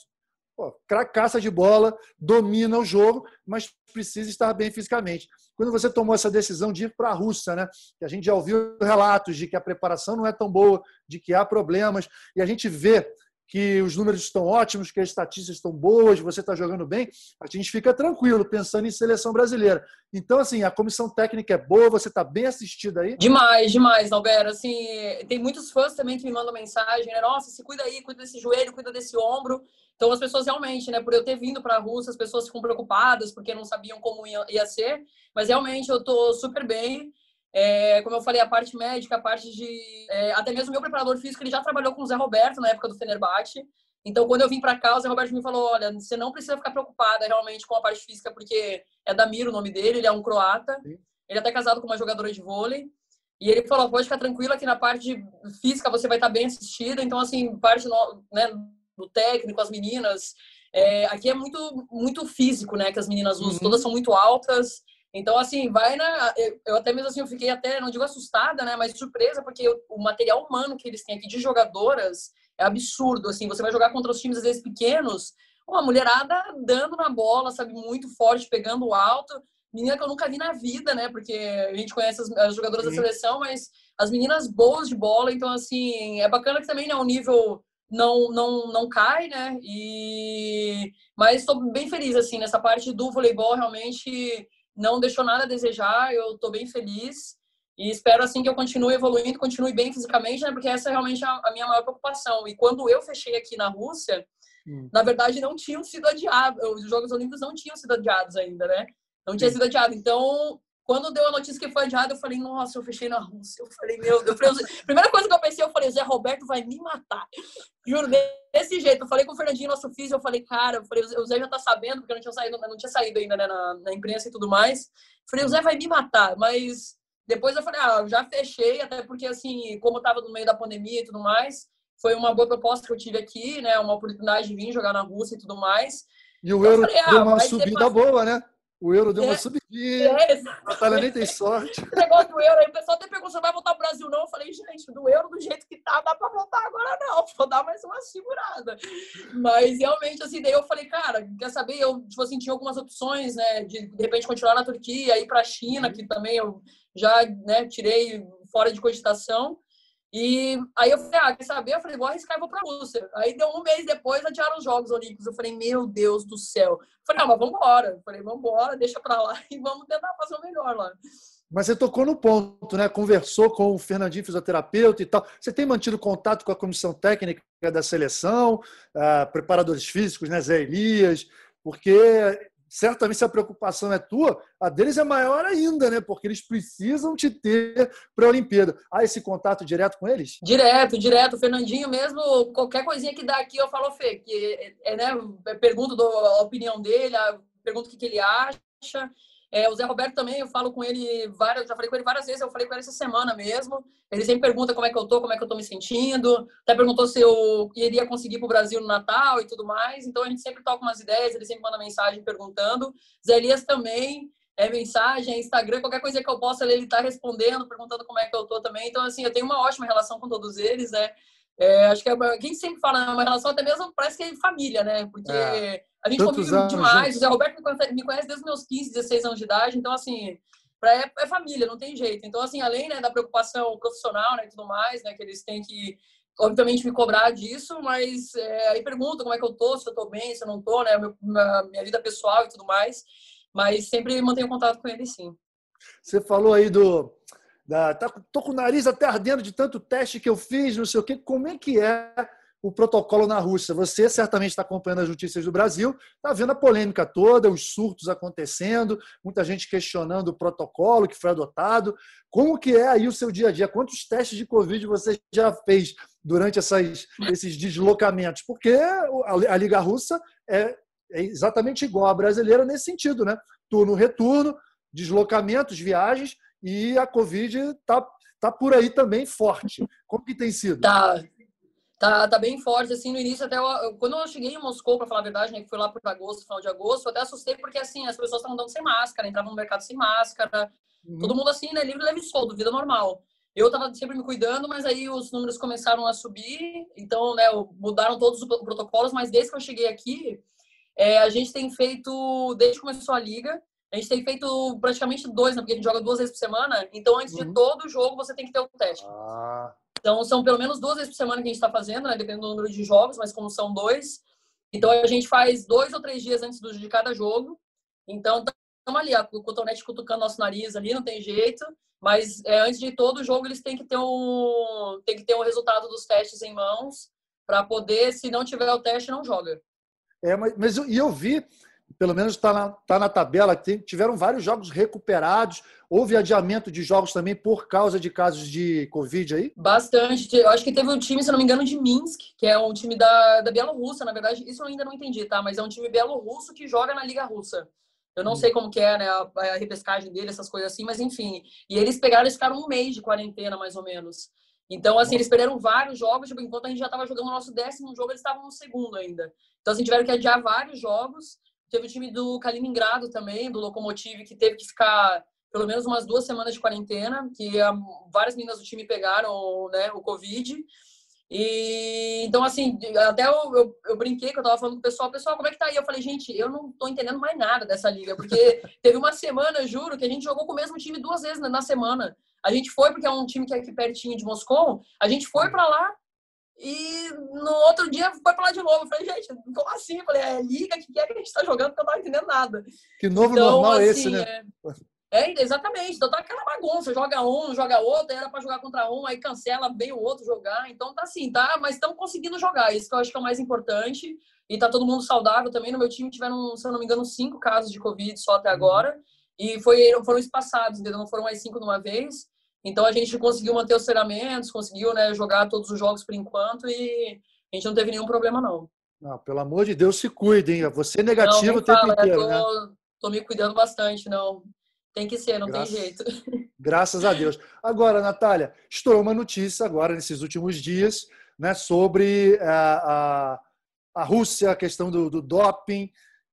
Pô, cracaça de bola, domina o jogo, mas precisa estar bem fisicamente. Quando você tomou essa decisão de ir para a Rússia, né? Que a gente já ouviu relatos de que a preparação não é tão boa, de que há problemas, e a gente vê que os números estão ótimos, que as estatísticas estão boas, você está jogando bem, a gente fica tranquilo pensando em seleção brasileira. Então, assim, a comissão técnica é boa, você está bem assistido aí? Demais, demais, Alberto. Assim, tem muitos fãs também que me mandam mensagem, né? Nossa, se cuida aí, cuida desse joelho, cuida desse ombro. Então, as pessoas realmente, né, por eu ter vindo para a Rússia, as pessoas ficam preocupadas porque não sabiam como ia, ia ser, mas realmente eu estou super bem. É, como eu falei, a parte médica, a parte de. É, até mesmo o meu preparador físico, ele já trabalhou com o Zé Roberto na época do Fenerbahçe. Então, quando eu vim para cá, o Zé Roberto me falou: olha, você não precisa ficar preocupada realmente com a parte física, porque é Damir o nome dele, ele é um croata. Sim. Ele é até casado com uma jogadora de vôlei. E ele falou: pode ficar tranquila que na parte física você vai estar bem assistida. Então, assim, parte né, do técnico, as meninas. É, aqui é muito, muito físico, né? Que as meninas usam, uhum. todas são muito altas. Então, assim, vai na. Eu, até mesmo assim, eu fiquei até, não digo assustada, né? Mas surpresa, porque o material humano que eles têm aqui de jogadoras é absurdo. Assim, você vai jogar contra os times, às vezes, pequenos, uma mulherada dando na bola, sabe? Muito forte, pegando alto. Menina que eu nunca vi na vida, né? Porque a gente conhece as, as jogadoras Sim. da seleção, mas as meninas boas de bola. Então, assim, é bacana que também né, um nível não não não cai, né? E mas estou bem feliz assim nessa parte do voleibol realmente não deixou nada a desejar. Eu estou bem feliz E espero, assim, que eu continue evoluindo, continue bem fisicamente, né? Porque essa é realmente a, a minha maior preocupação. E quando eu fechei aqui na Rússia, hum. na verdade, não tinham sido adiados. Os Jogos Olímpicos não tinham sido adiados ainda, né? Não tinha sido adiado. Então, quando deu a notícia que foi adiado, eu falei, nossa, eu fechei na Rússia. Eu falei, meu Deus. primeira coisa que eu pensei, eu falei, Zé Roberto vai me matar. Juro, desse jeito. Eu falei com o Fernandinho, nosso físico, eu falei, cara, eu falei, o Zé já tá sabendo, porque eu não tinha saído, não tinha saído ainda né, na, na imprensa e tudo mais. Eu falei, o Zé vai me matar, mas depois eu falei, ah, já fechei, até porque, assim, como eu tava no meio da pandemia e tudo mais, foi uma boa proposta que eu tive aqui, né? Uma oportunidade de vir jogar na Rússia e tudo mais. E o euro falei, ah, deu uma subida boa, né? O euro deu é, uma subidinha. É, a Natália nem tem sorte. O negócio do euro aí, o pessoal até perguntou: vai voltar ao Brasil? Não. Eu falei, gente, do euro do jeito que tá, dá pra voltar agora, não. Vou dar mais uma segurada. Mas realmente, assim, daí eu falei, cara, quer saber? Eu, tipo assim, tinha algumas opções, né? De de repente continuar na Turquia, ir pra China, que também eu já né, tirei fora de cogitação. E aí eu falei, ah, quer saber? Eu falei, vou arriscar e vou pra Rússia. Aí deu um mês depois, adiaram os Jogos Olímpicos. Eu falei, meu Deus do céu. Eu falei, não, mas vamos embora. Eu falei, vamos embora, deixa pra lá e vamos tentar fazer o melhor lá. Mas você tocou no ponto, né? Conversou com o Fernandinho, fisioterapeuta e tal. Você tem mantido contato com a comissão técnica da seleção, uh, preparadores físicos, né? Zé Elias, porque certamente se a preocupação é tua, a deles é maior ainda, né? Porque eles precisam te ter para a Olimpíada. Há esse contato direto com eles? Direto, direto. O Fernandinho mesmo, qualquer coisinha que dá aqui, eu falo, Fê, que é, é né, pergunto a opinião dele, pergunto o que, que ele acha. É, o Zé Roberto também, eu falo com ele várias, já falei com ele várias vezes, eu falei com ele essa semana mesmo. Ele sempre pergunta como é que eu tô, como é que eu tô me sentindo. Até perguntou se eu iria conseguir pro Brasil no Natal e tudo mais. Então a gente sempre toca umas ideias, ele sempre manda mensagem perguntando. Zé Elias também, é mensagem, é Instagram, qualquer coisa que eu possa ele tá respondendo, perguntando como é que eu tô também. Então, assim, eu tenho uma ótima relação com todos eles, né? É, acho que é, quem sempre fala é uma relação até mesmo parece que é família, né? Porque é. A gente Tantos convive anos, demais. Gente. O Zé Roberto me conhece desde os meus 15, 16 anos de idade, então assim, pra, é, é, família, não tem jeito. Então assim, além né, da preocupação profissional, né, e tudo mais, né, que eles têm que obviamente me cobrar disso, mas é, aí perguntam como é que eu tô, se eu tô bem, se eu não tô, né, meu, minha, minha vida pessoal e tudo mais, mas sempre mantenho contato com eles sim. Você falou aí do da, tá, tô com o nariz até ardendo de tanto teste que eu fiz, não sei o quê. Como é que é o protocolo na Rússia? Você certamente está acompanhando as notícias do Brasil, está vendo a polêmica toda, os surtos acontecendo, muita gente questionando o protocolo que foi adotado. Como que é aí o seu dia a dia? Quantos testes de Covid você já fez durante essas, esses deslocamentos? Porque a, Liga Russa é, é exatamente igual à brasileira nesse sentido, né? Turno, retorno, deslocamentos, viagens e a Covid está tá por aí também forte. Como que tem sido? Tá, tá, tá bem forte. Assim, no início, até eu, quando eu cheguei em Moscou, para falar a verdade, né, que foi lá por agosto, final de agosto, eu até assustei porque assim, as pessoas estavam andando sem máscara, entravam no mercado sem máscara, uhum. todo mundo assim, né, livre, leve e solto, vida normal. Eu estava sempre me cuidando, mas aí os números começaram a subir, então, né, mudaram todos os protocolos, mas desde que eu cheguei aqui, é, a gente tem feito, desde que começou a liga, a gente tem feito praticamente dois, né? Porque a gente joga duas vezes por semana. Então, antes uhum. de todo jogo, você tem que ter o teste. Ah. Então, são pelo menos duas vezes por semana que a gente está fazendo, né? Dependendo do número de jogos, mas como são dois. Então, a gente faz dois ou três dias antes do, de cada jogo. Então, estamos ali, o cotonete cutucando nosso nariz ali, não tem jeito. Mas é, antes de todo jogo, eles têm que ter um, tem que ter o resultado dos testes em mãos para poder, se não tiver o teste, não joga. É, mas, mas e eu vi pelo menos está na, tá na tabela, tiveram vários jogos recuperados. Houve adiamento de jogos também por causa de casos de Covid aí? Bastante. Eu acho que teve um time, se não me engano, de Minsk, que é um time da, da Bielorrússia, na verdade. Isso eu ainda não entendi, tá? Mas é um time bielorrusso que joga na Liga Russa. Eu não hum. sei como que é, né, a, a, repescagem dele, essas coisas assim, mas enfim. E eles pegaram, eles ficaram um mês de quarentena, mais ou menos. Então, assim, eles perderam vários jogos, tipo, enquanto a gente já estava jogando o nosso décimo jogo, eles estavam no segundo ainda. Então, assim, tiveram que adiar vários jogos. Teve o time do Kaliningrado também, do Lokomotiv, que teve que ficar pelo menos umas duas semanas de quarentena, que várias meninas do time pegaram né, o Covid. E então, assim, até eu, eu, eu, brinquei que eu tava falando com o pessoal, pessoal, como é que tá aí? Eu falei, gente, eu não tô entendendo mais nada dessa liga, porque teve uma semana, juro, que a gente jogou com o mesmo time duas vezes na semana. A gente foi, porque é um time que é aqui pertinho de Moscou, a gente foi para lá, e no outro dia foi pra lá de novo. Eu falei, gente, como assim? Eu falei, é liga, que é que a gente tá jogando? Porque eu não tava entendendo nada. Que novo então, normal assim, esse, né? É... É, exatamente. Então tá aquela bagunça, joga um, joga outro, era para jogar contra um, aí cancela, vem o outro jogar. Então tá assim, tá? Mas estamos conseguindo jogar, isso que eu acho que é o mais importante. E tá todo mundo saudável também. No meu time tiveram, se eu não me engano, cinco casos de Covid só até uhum. agora. E foi, foram espaçados, entendeu? Não foram mais cinco de uma vez. Então a gente conseguiu manter os treinamentos, conseguiu né, jogar todos os jogos por enquanto e a gente não teve nenhum problema, não. Não, pelo amor de Deus, se cuidem. Você é negativo não, o tempo fala, inteiro, tô, né? Tô me cuidando bastante, não. Tem que ser, não graças, tem jeito. Graças a Deus. Agora, Natália, estourou uma notícia agora, nesses últimos dias, né, sobre a, eh, a, a Rússia, a questão do, do doping,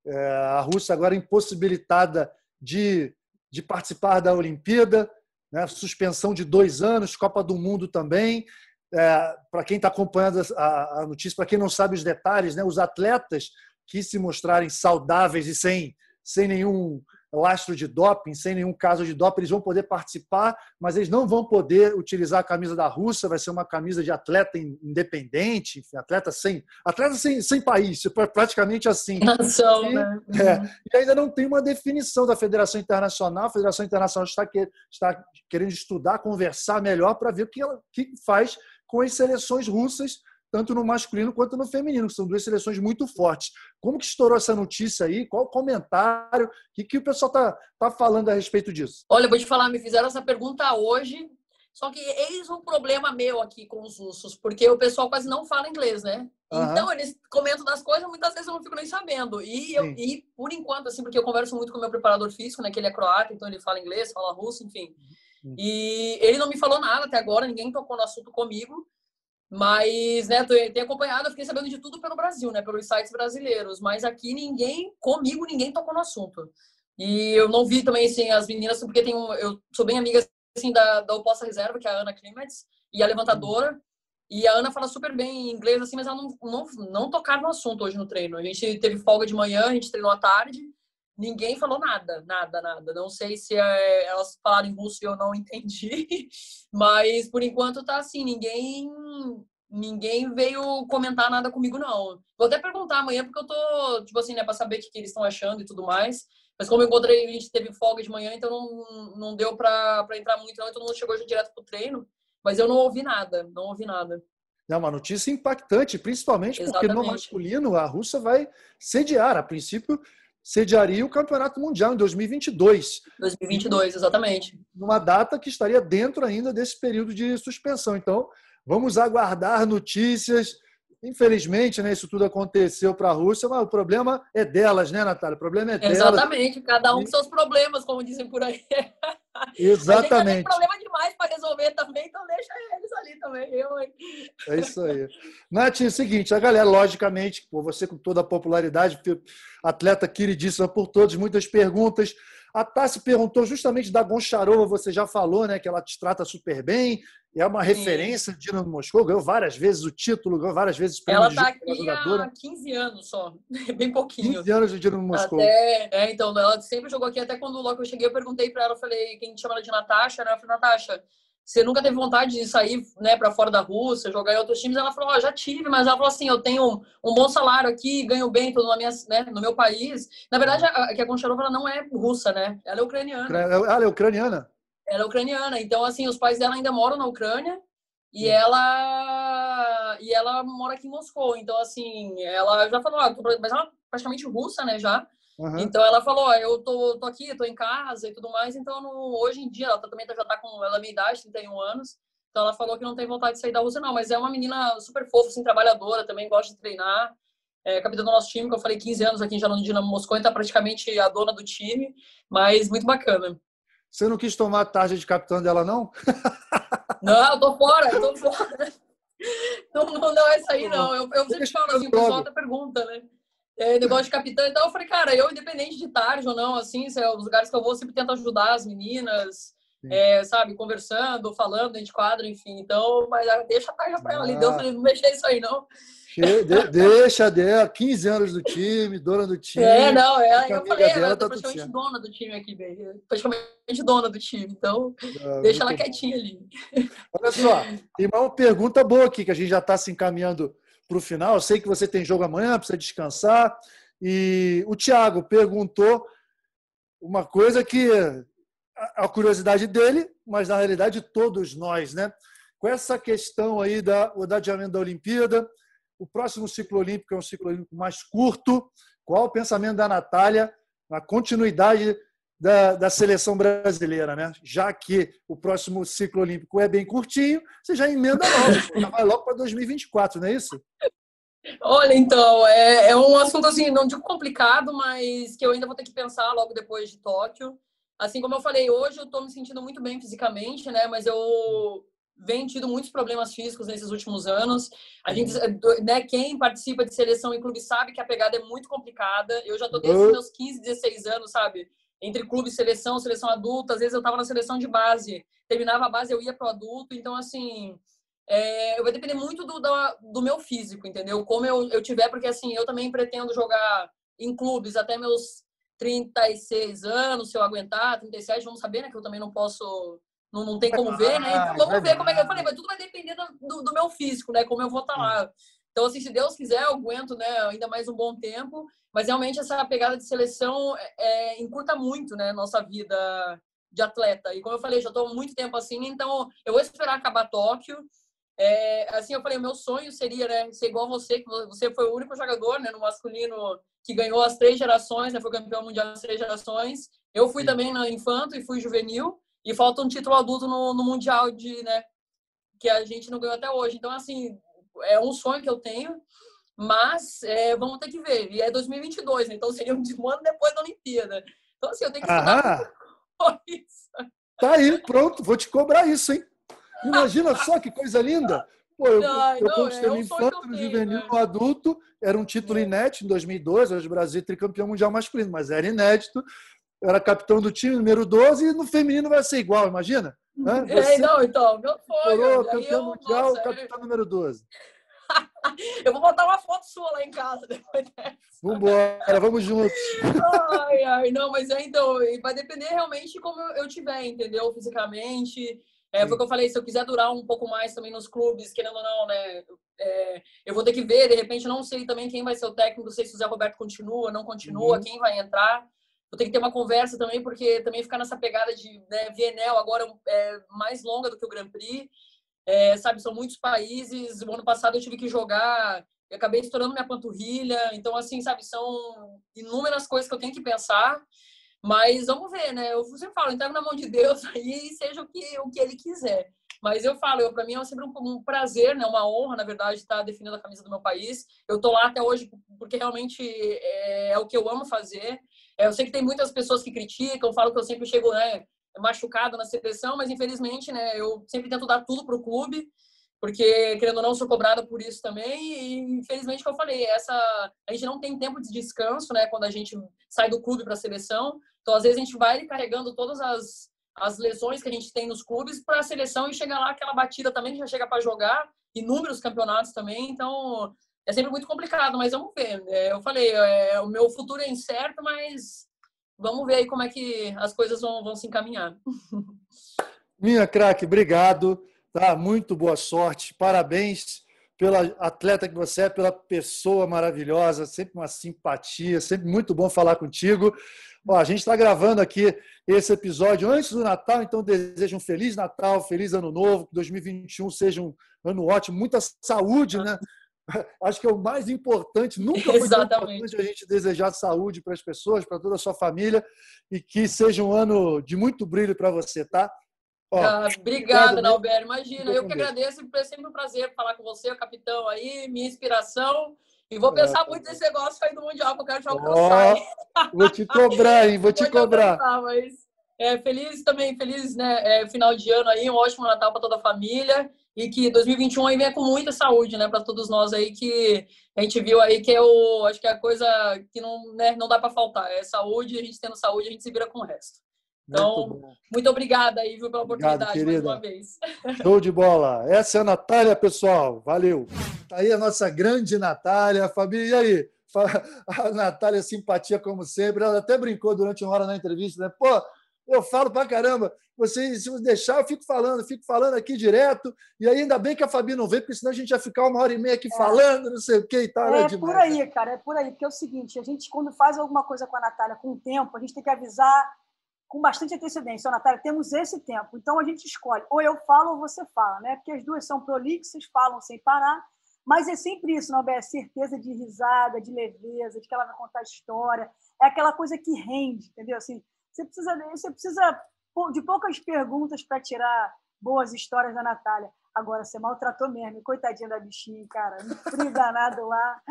é, a Rússia agora impossibilitada de, de participar da Olimpíada, né, suspensão de dois anos, Copa do Mundo também. É, para quem está acompanhando a, a notícia, para quem não sabe os detalhes, né, os atletas que se mostrarem saudáveis e sem, sem nenhum lastro de doping, sem nenhum caso de doping, eles vão poder participar, mas eles não vão poder utilizar a camisa da Rússia, vai ser uma camisa de atleta independente, enfim, atleta sem, atleta sem, sem país, praticamente assim. Nação, e, né? É, e ainda não tem uma definição da Federação Internacional, a Federação Internacional está, que, está querendo estudar, conversar melhor para ver o que, ela, que faz com as seleções russas tanto no masculino quanto no feminino, que são duas seleções muito fortes. Como que estourou essa notícia aí? Qual o comentário? O que, que o pessoal está tá falando a respeito disso? Olha, vou te falar, me fizeram essa pergunta hoje, só que eis um problema meu aqui com os russos, porque o pessoal quase não fala inglês, né? Uhum. Então, eles comentam das coisas, muitas vezes eu não fico nem sabendo. E, eu, e por enquanto, assim, porque eu converso muito com o meu preparador físico, né? Que ele é croata, então ele fala inglês, fala russo, enfim. Uhum. E ele não me falou nada até agora, ninguém tocou no assunto comigo. Mas, né, tenho acompanhado, eu fiquei sabendo de tudo pelo Brasil, né, pelos sites brasileiros. Mas aqui ninguém, comigo, ninguém tocou no assunto. E eu não vi também, assim, as meninas, porque tem um, eu sou bem amiga, assim, da, da oposta reserva, que é a Ana Klimetz, e a levantadora. E a Ana fala super bem inglês, assim, mas ela não, não, não tocaram no assunto hoje no treino. A gente teve folga de manhã, a gente treinou à tarde, ninguém falou nada, nada, nada. Não sei se é, elas falaram em russo e eu não entendi, mas por enquanto tá assim, ninguém ninguém veio comentar nada comigo não. Vou até perguntar amanhã porque eu tô, tipo assim, né, para saber o que, que eles estão achando e tudo mais. Mas como eu encontrei, a gente teve folga de manhã, então não, não deu para entrar muito não, então não chegou já direto pro treino, mas eu não ouvi nada, não ouvi nada. É uma notícia impactante, principalmente porque Exatamente. no masculino a Rússia vai sediar, a princípio sediaria o Campeonato Mundial em 2022. 2022, exatamente. Numa data que estaria dentro ainda desse período de suspensão. Então, vamos aguardar notícias. Infelizmente, né, isso tudo aconteceu para a Rússia, mas o problema é delas, né, Natália? O problema é delas. Exatamente, cada um com seus problemas, como dizem por aí. Exatamente. Tem problema demais para resolver também, então deixa eles ali também. Eu, hein? É isso aí. Nath, é o seguinte, a galera, logicamente, por você com toda a popularidade, atleta queridíssima por todos, muitas perguntas. A Tassi perguntou justamente da Goncharova, você já falou, né, que ela te trata super bem, é uma Sim. referência de Dinamo Moscou, ganhou várias vezes o título, ganhou várias vezes o prêmio Ela está aqui há 15 anos só, bem pouquinho. 15 anos de Dinamo Moscou. Até, é, então, ela sempre jogou aqui, até quando logo eu cheguei, eu perguntei para ela, eu falei, quem chama ela de Natasha, né? Eu falei, Natasha, você nunca teve vontade de sair né, para fora da Rússia, jogar em outros times? Ela falou, oh, já tive, mas ela falou assim, eu tenho um, um bom salário aqui, ganho bem tô na minha, né, no meu país. Na verdade, a, a Goncharova ela não é russa, né? Ela é ucraniana. Ela é ucraniana? Ela é ucraniana. Então, assim, os pais dela ainda moram na Ucrânia e ela e ela mora aqui em Moscou. Então, assim, ela já falou, ah, mas ela é praticamente russa, né, já. Uhum. Então ela falou, eu tô, tô aqui, tô em casa e tudo mais, então hoje em dia ela também já tá com ela é minha idade, 31 anos. Então ela falou que não tem vontade de sair da Rússia não, mas é uma menina super fofa, assim, trabalhadora, também gosta de treinar. É capitã do nosso time, que eu falei 15 anos aqui já no Dinamo Moscou, e tá praticamente a dona do time, mas muito bacana. Você não quis tomar a tarja de capitão dela, não? Não, eu tô fora, eu tô fora. Não, não, não é isso aí, não. Eu, eu sempre falo assim, o pessoal até pergunta, né? É, negócio de capitã. Então eu falei, cara, eu, independente de tarde ou não, assim, é os lugares que eu vou, sempre tento ajudar as meninas, é, sabe, conversando, falando dentro de quadro, enfim. Então, mas ah, deixa a tarde pra ela ali, Deus não mexer isso aí, não. deixa dela, 15 anos do time, dona do time. É, não, é, eu falei, ela tá praticamente dona do time aqui, bem, praticamente dona do time, então ah, deixa ela quietinha ali. Olha só, tem uma pergunta boa aqui, que a gente já está se encaminhando para o final. Eu sei que você tem jogo amanhã, precisa descansar. E o Thiago perguntou uma coisa que a curiosidade dele, mas na realidade todos nós, né? Com essa questão aí da, o adiamento da Olimpíada, o próximo ciclo olímpico é um ciclo olímpico mais curto. Qual o pensamento da Natália na continuidade da, da seleção brasileira, né? Já que o próximo ciclo olímpico é bem curtinho, você já emenda logo, já vai logo para 2024, não é isso? Olha, então, é, é um assunto assim, não digo complicado, mas que eu ainda vou ter que pensar logo depois de Tóquio. Assim como eu falei, hoje eu estou me sentindo muito bem fisicamente, né? Mas eu venho tido muitos problemas físicos nesses últimos anos. A gente, uhum. né, quem participa de seleção em clube sabe que a pegada é muito complicada. Eu já estou desde os meus 15, 16 anos, sabe? Entre clube e seleção, seleção adulta. Às vezes eu estava na seleção de base, terminava a base, eu ia pro adulto. Então, assim, é, vai depender muito do, do, do, meu físico, entendeu? Como eu, eu tiver, porque assim, eu também pretendo jogar em clubes até meus 36 anos, se eu aguentar, 37, vamos saber, né? Que eu também não posso, não, não tem como ver, né? Então vamos ver como é que eu falei, mas tudo vai depender do, do meu físico, né? Como eu vou estar tá lá. Então, assim, se Deus quiser, eu aguento, né? Ainda mais um bom tempo. Mas realmente essa pegada de seleção é, é encurta muito, né? Nossa vida de atleta. E como eu falei, já estou há muito tempo assim, então eu vou esperar acabar Tóquio. É, assim, eu falei, meu sonho seria né, ser igual você, que você foi o único jogador né, no masculino que ganhou as três gerações, né, foi campeão mundial das três gerações. Eu fui Sim. também na infanto e fui juvenil, e falta um título adulto no, no mundial de, né, que a gente não ganhou até hoje. Então, assim, é um sonho que eu tenho, mas é, vamos ter que ver. E é 2022, né, então seria um ano depois da Olimpíada. Então, assim, eu tenho que estudar isso. Tá aí, pronto, vou te cobrar isso, hein? Imagina só que coisa linda! Pô, eu, não, eu conquistei é, no infanto, no juvenil, no adulto, era um título é. inédito em 2002, hoje o Brasil é tricampeão mundial masculino, mas era inédito. Eu era capitão do time, número 12, e no feminino vai ser igual, imagina? Né? Você é, não, então, meu sonho. campeão eu, mundial, nossa, capitão número 12. eu vou botar uma foto sua lá em casa depois dessa. Vambora, vamos juntos. Ai, ai, não, mas é, então, vai depender realmente de como eu tiver, entendeu? Fisicamente. É, foi o que eu falei, se eu quiser durar um pouco mais também nos clubes, querendo ou não, né? É, eu vou ter que ver, de repente, não sei também quem vai ser o técnico, não sei se o Zé Roberto continua, não continua, uhum. quem vai entrar. Vou ter que ter uma conversa também, porque também ficar nessa pegada de né, Vienel agora é mais longa do que o Grand Prix. É, sabe, são muitos países. O ano passado eu tive que jogar, eu acabei estourando minha panturrilha. Então, assim, sabe, são inúmeras coisas que eu tenho que pensar. Mas vamos ver, né? Eu sempre falo, entrego na mão de Deus aí, seja o que, o que ele quiser. Mas eu falo, para mim é sempre um, um, prazer, né? Uma honra, na verdade, estar definindo a camisa do meu país. Eu tô lá até hoje porque realmente é, é o que eu amo fazer. É, eu sei que tem muitas pessoas que criticam, falam que eu sempre chego, né? Machucado na seleção, mas infelizmente, né? Eu sempre tento dar tudo pro clube porque querendo ou não sou cobrada por isso também e infelizmente que eu falei essa a gente não tem tempo de descanso né quando a gente sai do clube para a seleção então às vezes a gente vai carregando todas as as lesões que a gente tem nos clubes para a seleção e chegar lá aquela batida também que já chega para jogar inúmeros campeonatos também então é sempre muito complicado mas vamos ver é, eu falei é, o meu futuro é incerto mas vamos ver aí como é que as coisas vão, vão se encaminhar minha craque obrigado Tá? Muito boa sorte, parabéns pela atleta que você é, pela pessoa maravilhosa, sempre uma simpatia, sempre muito bom falar contigo. Ó, a gente está gravando aqui esse episódio antes do Natal, então desejo um feliz Natal, feliz Ano Novo, que 2021 seja um ano ótimo, muita saúde, né? Acho que é o mais importante, nunca foi importante a gente desejar saúde para as pessoas, para toda a sua família, e que seja um ano de muito brilho para você, tá? Ó, ah, obrigada, Nalber. Imagina, eu que agradeço. É sempre um prazer falar com você, o capitão aí, minha inspiração. E vou pensar é, muito nesse negócio aí do Mundial, que eu quero jogar oh, Vou te cobrar, hein? Vou te cobrar. Pensar, mas, é, feliz também, feliz né, é, final de ano aí, um ótimo Natal para toda a família. E que 2021 aí venha com muita saúde, né, para todos nós aí, que a gente viu aí que é o. Acho que é a coisa que não, né, não dá para faltar. É saúde, a gente tendo saúde, a gente se vira com o resto. Então, muito, muito obrigada aí viu, pela oportunidade Obrigado, mais uma vez. Show de bola. Essa é a Natália, pessoal. Valeu. Tá aí a nossa grande Natália. Fabi, e aí? A Natália, simpatia como sempre. Ela até brincou durante uma hora na entrevista, né? Pô, eu falo pra caramba. Vocês, se deixar, eu fico falando, fico falando aqui direto. E aí, ainda bem que a Fabi não veio, porque senão a gente ia ficar uma hora e meia aqui é. falando, não sei o que e tal. É, é por aí, cara, é por aí. Porque é o seguinte: a gente, quando faz alguma coisa com a Natália com o tempo, a gente tem que avisar com bastante antecedência. Natália, temos esse tempo. Então a gente escolhe. Ou eu falo ou você fala, né? Porque as duas são prolixas, falam sem parar. Mas é sempre isso, não é certeza de risada, de leveza, de que ela vai contar história. É aquela coisa que rende, entendeu? Assim, você precisa, você precisa de poucas perguntas para tirar boas histórias da Natália. Agora, você maltratou mesmo, coitadinha da bichinha, cara, um frio danado lá.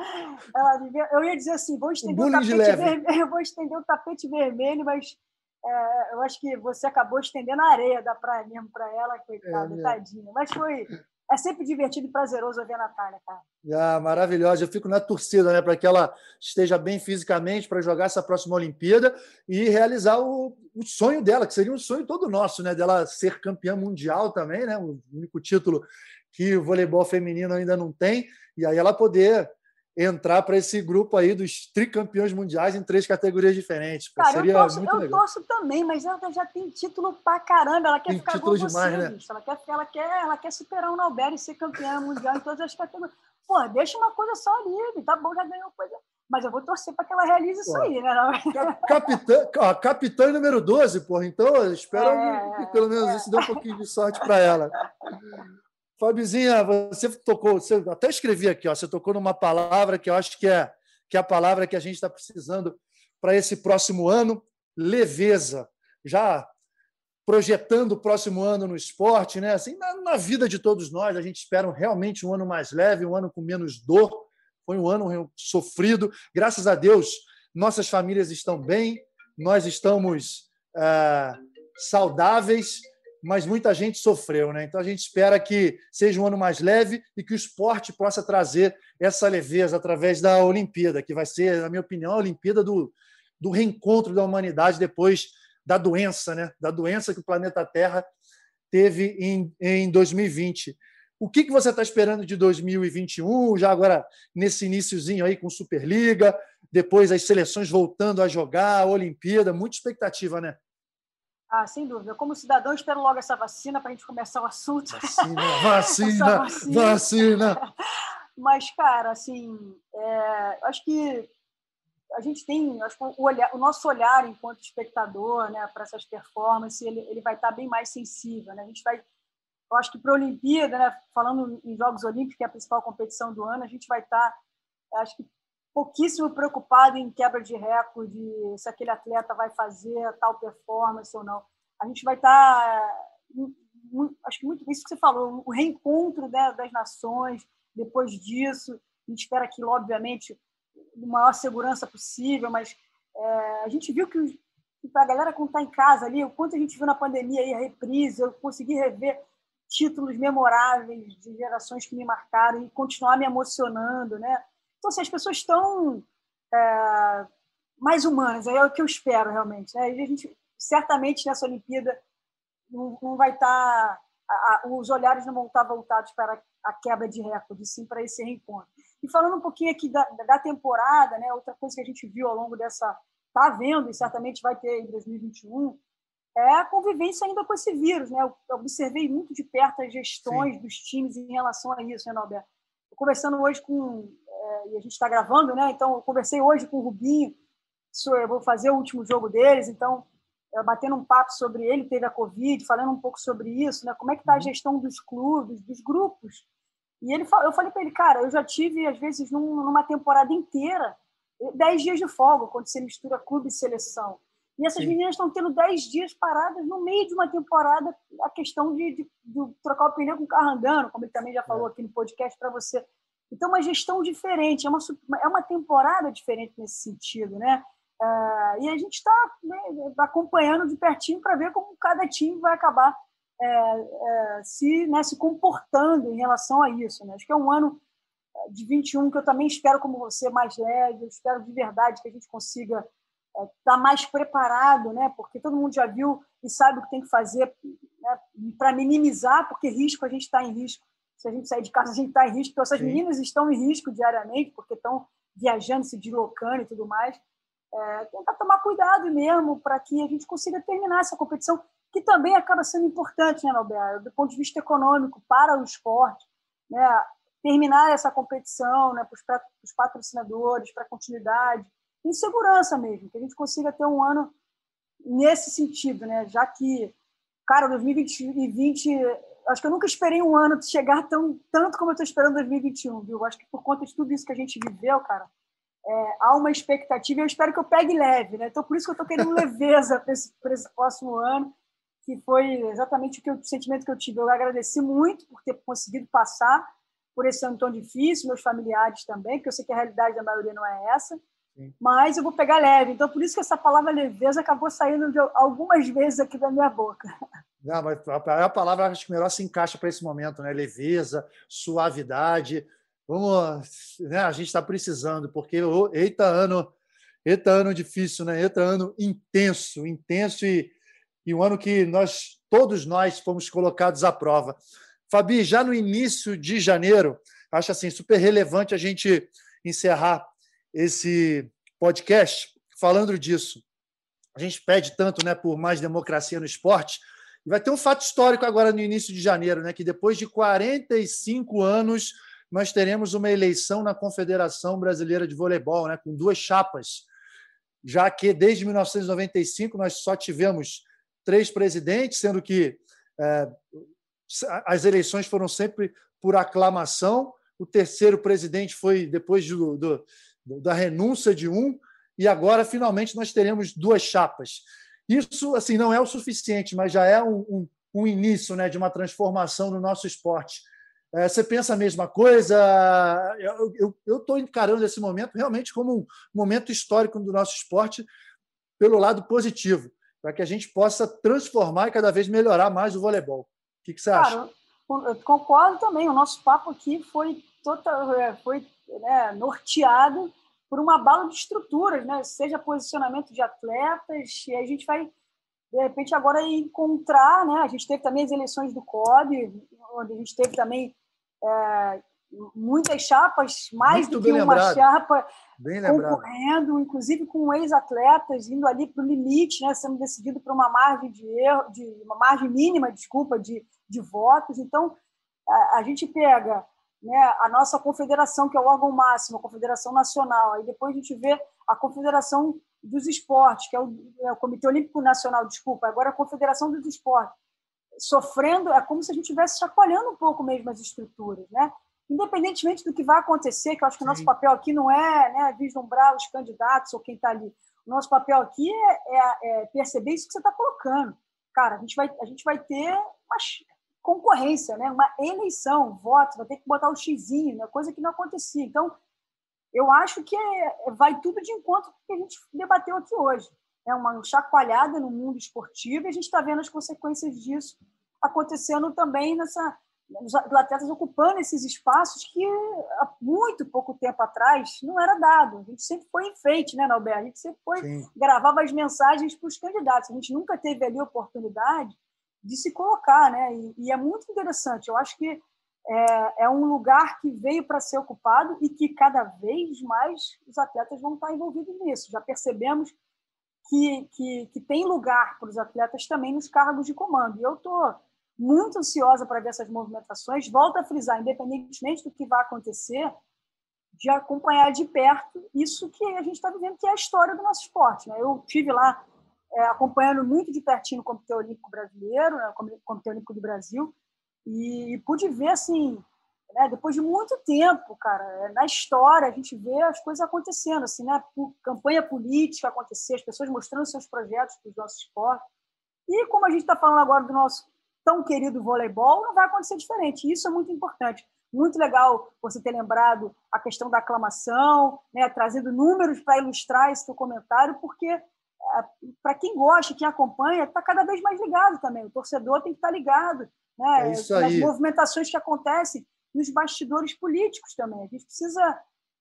Ela eu ia dizer assim, vou estender, o tapete vermelho, vou estender o tapete vermelho, mas é, eu acho que você acabou estendendo a areia da praia mesmo para ela, coitada, é, tadinha. Mas foi. É sempre divertido e prazeroso ver a Natália, cara. Ah, maravilhosa. Eu fico na torcida, né, para que ela esteja bem fisicamente para jogar essa próxima Olimpíada e realizar o, o, sonho dela, que seria um sonho todo nosso, né, dela ser campeã mundial também, né, o único título que o voleibol feminino ainda não tem, e aí ela poder entrar para esse grupo aí dos tricampeões mundiais em três categorias diferentes. Cara, Seria eu torço, muito eu legal. torço também, mas ela já tem título pra caramba. Ela quer tem ficar demais, você, né? Ela quer, ela, quer, ela quer superar o Nauber e ser campeã mundial em todas as categorias. Pô, deixa uma coisa só ali, tá bom, já ganhou coisa. Mas eu vou torcer para que ela realize isso aí, né? Capitã, ó, capitã número 12, porra. Então, eu espero é, que pelo menos é. isso dê um pouquinho de sorte para ela. Fabizinha, você tocou, você até escrevi aqui, ó, você tocou numa palavra que eu acho que é, que é a palavra que a gente está precisando para esse próximo ano, leveza. Já projetando o próximo ano no esporte, né? Assim, na, na, vida de todos nós, a gente espera realmente um ano mais leve, um ano com menos dor. Foi um ano sofrido. Graças a Deus, nossas famílias estão bem, nós estamos é, saudáveis mas muita gente sofreu, né? Então a gente espera que seja um ano mais leve e que o esporte possa trazer essa leveza através da Olimpíada, que vai ser, na minha opinião, a Olimpíada do, do reencontro da humanidade depois da doença, né? Da doença que o planeta Terra teve em, em 2020. O que, que você está esperando de 2021, já agora nesse iníciozinho aí com Superliga, depois as seleções voltando a jogar, a Olimpíada, muita expectativa, né? Ah, sem dúvida. Como cidadão, espero logo essa vacina para a gente começar o assunto. Vacina, vacina, vacina. vacina. Mas, cara, assim, é, acho que a gente tem, acho que o, olhar, o nosso olhar enquanto espectador, né, para essas performances, ele, ele vai estar bem mais sensível, né? A gente vai, eu acho que para a Olimpíada, né, falando em Jogos Olímpicos, que é a principal competição do ano, a gente vai estar, acho que pouquíssimo preocupado em quebra de recorde, se aquele atleta vai fazer tal performance ou não. A gente vai estar, tá, acho que muito isso que você falou, o reencontro né, das nações depois disso. A gente espera que, obviamente, a maior segurança possível, mas é, a gente viu que para a galera quando está em casa ali, o quanto a gente viu na pandemia aí, a reprise, eu consegui rever títulos memoráveis de gerações que me marcaram e continuar me emocionando, né? Então, assim, as pessoas estão é, mais humanas, é o que eu espero realmente. Né? a gente, certamente, nessa Olimpíada, não, não vai estar. Tá, a, a, os olhares não vão estar voltados para a quebra de recorde, sim para esse reencontro. E falando um pouquinho aqui da, da temporada, né, outra coisa que a gente viu ao longo dessa. Está vendo, e certamente vai ter em 2021, é a convivência ainda com esse vírus. Né? Eu observei muito de perto as gestões sim. dos times em relação a isso, né, Norberto? Conversando hoje com é, e a gente está gravando, né? Então, eu conversei hoje com o Rubinho, eu vou fazer o último jogo deles, então, batendo um papo sobre ele, teve a Covid, falando um pouco sobre isso, né? Como é que está a uhum. gestão dos clubes, dos grupos. E ele, eu falei para ele, cara, eu já tive, às vezes, numa temporada inteira, dez dias de folga, quando você mistura clube e seleção. E essas Sim. meninas estão tendo dez dias paradas no meio de uma temporada, a questão de, de, de trocar o pneu com o carro andando, como ele também já falou é. aqui no podcast para você. Então, uma gestão diferente, é uma, é uma temporada diferente nesse sentido, né? Uh, e a gente está né, acompanhando de pertinho para ver como cada time vai acabar é, é, se, né, se comportando em relação a isso. Né? Acho que é um ano é, de 21 que eu também espero, como você, mais leve. Eu espero de verdade que a gente consiga estar é, tá mais preparado, né? porque todo mundo já viu e sabe o que tem que fazer né, para minimizar, porque risco a gente está em risco se a gente sair de casa, a gente está em risco. Então, essas Sim. meninas estão em risco diariamente, porque estão viajando, se deslocando e tudo mais. É, tentar tomar cuidado mesmo para que a gente consiga terminar essa competição, que também acaba sendo importante, né, Alberto? Do ponto de vista econômico, para o esporte, né? terminar essa competição né, para os patrocinadores, para a continuidade, em segurança mesmo, que a gente consiga ter um ano nesse sentido, né? Já que, cara, 2020, acho que eu nunca esperei um ano chegar tão, tanto como eu estou esperando 2021, viu? Acho que por conta de tudo isso que a gente viveu, cara, é, há uma expectativa e eu espero que eu pegue leve, né? Então, por isso que eu estou querendo leveza para esse, esse próximo ano, que foi exatamente o, que eu, o sentimento que eu tive. Eu agradeci muito por ter conseguido passar por esse ano tão difícil, meus familiares também, porque eu sei que a realidade da maioria não é essa, Sim. mas eu vou pegar leve. Então, por isso que essa palavra leveza acabou saindo de algumas vezes aqui da minha boca. Não, mas a palavra acho que melhor se encaixa para esse momento, né? Leveza, suavidade, Vamos, né, a gente está precisando, porque eita ano, eita ano difícil, né? Eita ano intenso, intenso e, e um ano que nós, todos nós, fomos colocados à prova. Fabi, já no início de janeiro, acho assim super relevante a gente encerrar esse podcast falando disso. A gente pede tanto, né, por mais democracia no esporte. Vai ter um fato histórico agora no início de janeiro, né, que depois de 45 anos nós teremos uma eleição na Confederação Brasileira de Voleibol, né, com duas chapas, já que desde 1995 nós só tivemos três presidentes, sendo que é, as eleições foram sempre por aclamação. O terceiro presidente foi depois do, do, da renúncia de um, e agora finalmente nós teremos duas chapas. Isso assim não é o suficiente, mas já é um, um, um início né, de uma transformação no nosso esporte. É, você pensa a mesma coisa? Eu estou encarando esse momento realmente como um momento histórico do nosso esporte pelo lado positivo, para que a gente possa transformar e cada vez melhorar mais o voleibol. O que, que você acha? eu concordo também. O nosso papo aqui foi, total, é, foi né, norteado por uma bala de estruturas, né? seja posicionamento de atletas, e a gente vai de repente agora encontrar, né? A gente teve também as eleições do COB, onde a gente teve também é, muitas chapas, mais Muito do que uma lembrado. chapa concorrendo, inclusive com ex-atletas indo ali para o limite, né? Sendo decidido por uma margem de erro, de uma margem mínima, desculpa, de, de votos. Então a, a gente pega né, a nossa confederação, que é o órgão máximo, a confederação nacional, aí depois a gente vê a confederação dos esportes, que é o, é o Comitê Olímpico Nacional, desculpa, agora a Confederação dos Esportes, sofrendo, é como se a gente estivesse chacoalhando um pouco mesmo as estruturas, né? Independentemente do que vai acontecer, que eu acho que o nosso papel aqui não é né, vislumbrar os candidatos ou quem está ali. O nosso papel aqui é, é, é perceber isso que você está colocando. Cara, a gente vai, a gente vai ter uma concorrência, né? uma eleição, voto, vai ter que botar o xizinho, né? coisa que não acontecia. Então, eu acho que é, vai tudo de encontro com o que a gente debateu aqui hoje. É uma chacoalhada no mundo esportivo e a gente está vendo as consequências disso acontecendo também nessa os atletas ocupando esses espaços que há muito pouco tempo atrás não era dado. A gente sempre foi enfeite, né, Nalber? A gente sempre foi, Sim. gravava as mensagens para os candidatos. A gente nunca teve ali oportunidade de se colocar, né? E, e é muito interessante. Eu acho que é, é um lugar que veio para ser ocupado e que cada vez mais os atletas vão estar envolvidos nisso. Já percebemos que, que, que tem lugar para os atletas também nos cargos de comando. E eu estou muito ansiosa para ver essas movimentações. Volto a frisar, independentemente do que vai acontecer, de acompanhar de perto isso que a gente está vivendo, que é a história do nosso esporte. Né? Eu tive lá é, acompanhando muito de pertinho o Comitê Olímpico Brasileiro, né? o Comitê Olímpico do Brasil, e pude ver, assim, né, depois de muito tempo, cara, é, na história, a gente vê as coisas acontecendo, assim, né? Campanha política acontecer, as pessoas mostrando seus projetos para os nossos esportes. E como a gente está falando agora do nosso tão querido voleibol, não vai acontecer diferente. Isso é muito importante. Muito legal você ter lembrado a questão da aclamação, né, trazendo números para ilustrar esse teu comentário, porque para quem gosta, quem acompanha, está cada vez mais ligado também. O torcedor tem que estar tá ligado né? É isso aí. As movimentações que acontecem nos bastidores políticos também. A gente precisa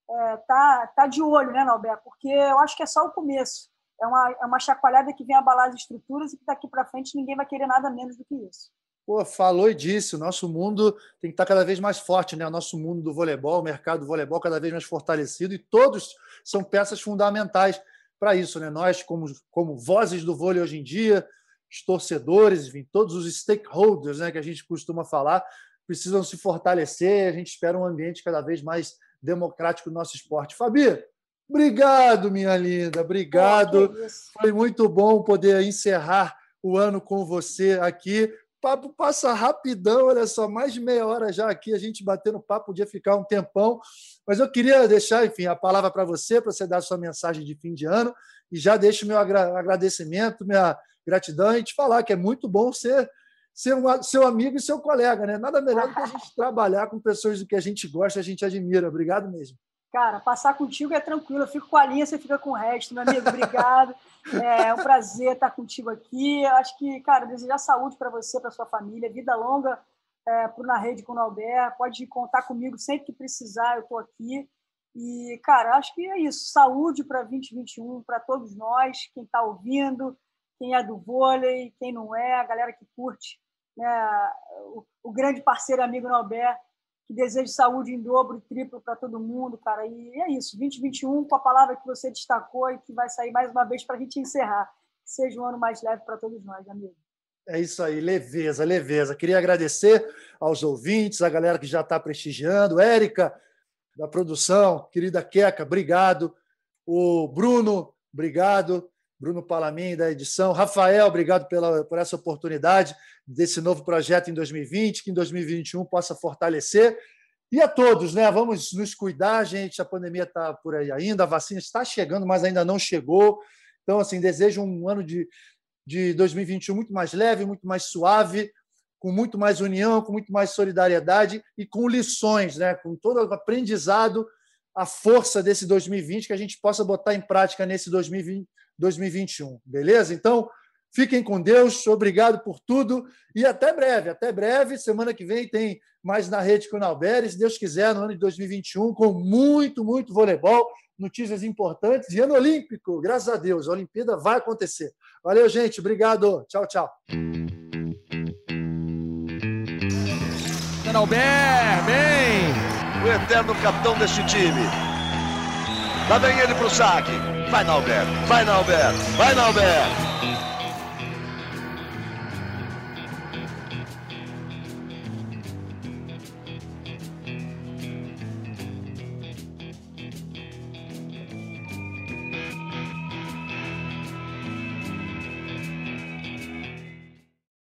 estar é, tá, tá de olho, né, Norberto? Porque eu acho que é só o começo. É uma, é uma chacoalhada que vem abalar as estruturas e que daqui para frente ninguém vai querer nada menos do que isso. Pô, falou e disse, o nosso mundo tem que estar tá cada vez mais forte, né? O nosso mundo do voleibol, o mercado do voleibol cada vez mais fortalecido e todos são peças fundamentais para isso, né? Nós, como, como vozes do vôlei hoje em dia, os torcedores, enfim, todos os stakeholders né, que a gente costuma falar, precisam se fortalecer. A gente espera um ambiente cada vez mais democrático no nosso esporte. Fabi, Obrigado, minha linda, obrigado. Foi muito bom poder encerrar o ano com você aqui. Papo passa rapidão, olha só, mais de meia hora já aqui, a gente batendo papo, podia ficar um tempão. Mas eu queria deixar, enfim, a palavra para você, para você dar a sua mensagem de fim de ano, e já deixo meu agradecimento, minha gratidão, e te falar que é muito bom ser, ser um, seu amigo e seu colega, né? Nada melhor do que a gente trabalhar com pessoas do que a gente gosta, a gente admira. Obrigado mesmo. Cara, passar contigo é tranquilo. Eu fico com a linha, você fica com o resto, meu amigo. Obrigado. É um prazer estar contigo aqui. Acho que, cara, desejar saúde para você, para sua família, vida longa é, para Na Rede com o Albert. Pode contar comigo sempre que precisar, eu estou aqui. E, cara, acho que é isso. Saúde para 2021, para todos nós, quem está ouvindo, quem é do vôlei, quem não é, a galera que curte né, o, o grande parceiro amigo Albert que desejo saúde em dobro e triplo para todo mundo, cara. E é isso, 2021, com a palavra que você destacou e que vai sair mais uma vez para a gente encerrar. Que seja um ano mais leve para todos nós, amigo. É isso aí, leveza, leveza. Queria agradecer aos ouvintes, a galera que já está prestigiando. Érica, da produção, querida Queca, obrigado. O Bruno, obrigado. Bruno Palamin, da edição. Rafael, obrigado pela, por essa oportunidade desse novo projeto em 2020, que em 2021 possa fortalecer. E a todos, né? Vamos nos cuidar, gente. A pandemia está por aí ainda, a vacina está chegando, mas ainda não chegou. Então, assim, desejo um ano de, de 2021 muito mais leve, muito mais suave, com muito mais união, com muito mais solidariedade e com lições, né? com todo o aprendizado, a força desse 2020 que a gente possa botar em prática nesse 2020, 2021. Beleza? Então, fiquem com Deus, obrigado por tudo e até breve. Até breve. Semana que vem tem mais na rede com o Nalberes, se Deus quiser, no ano de 2021, com muito, muito voleibol, notícias importantes e ano olímpico. Graças a Deus, a Olimpíada vai acontecer. Valeu, gente. Obrigado. Tchau, tchau. Albert, bem! O eterno capitão deste time. Lá vem ele pro saque. Vai, Nalberto. Vai, Nalberto. Vai, Nalberto.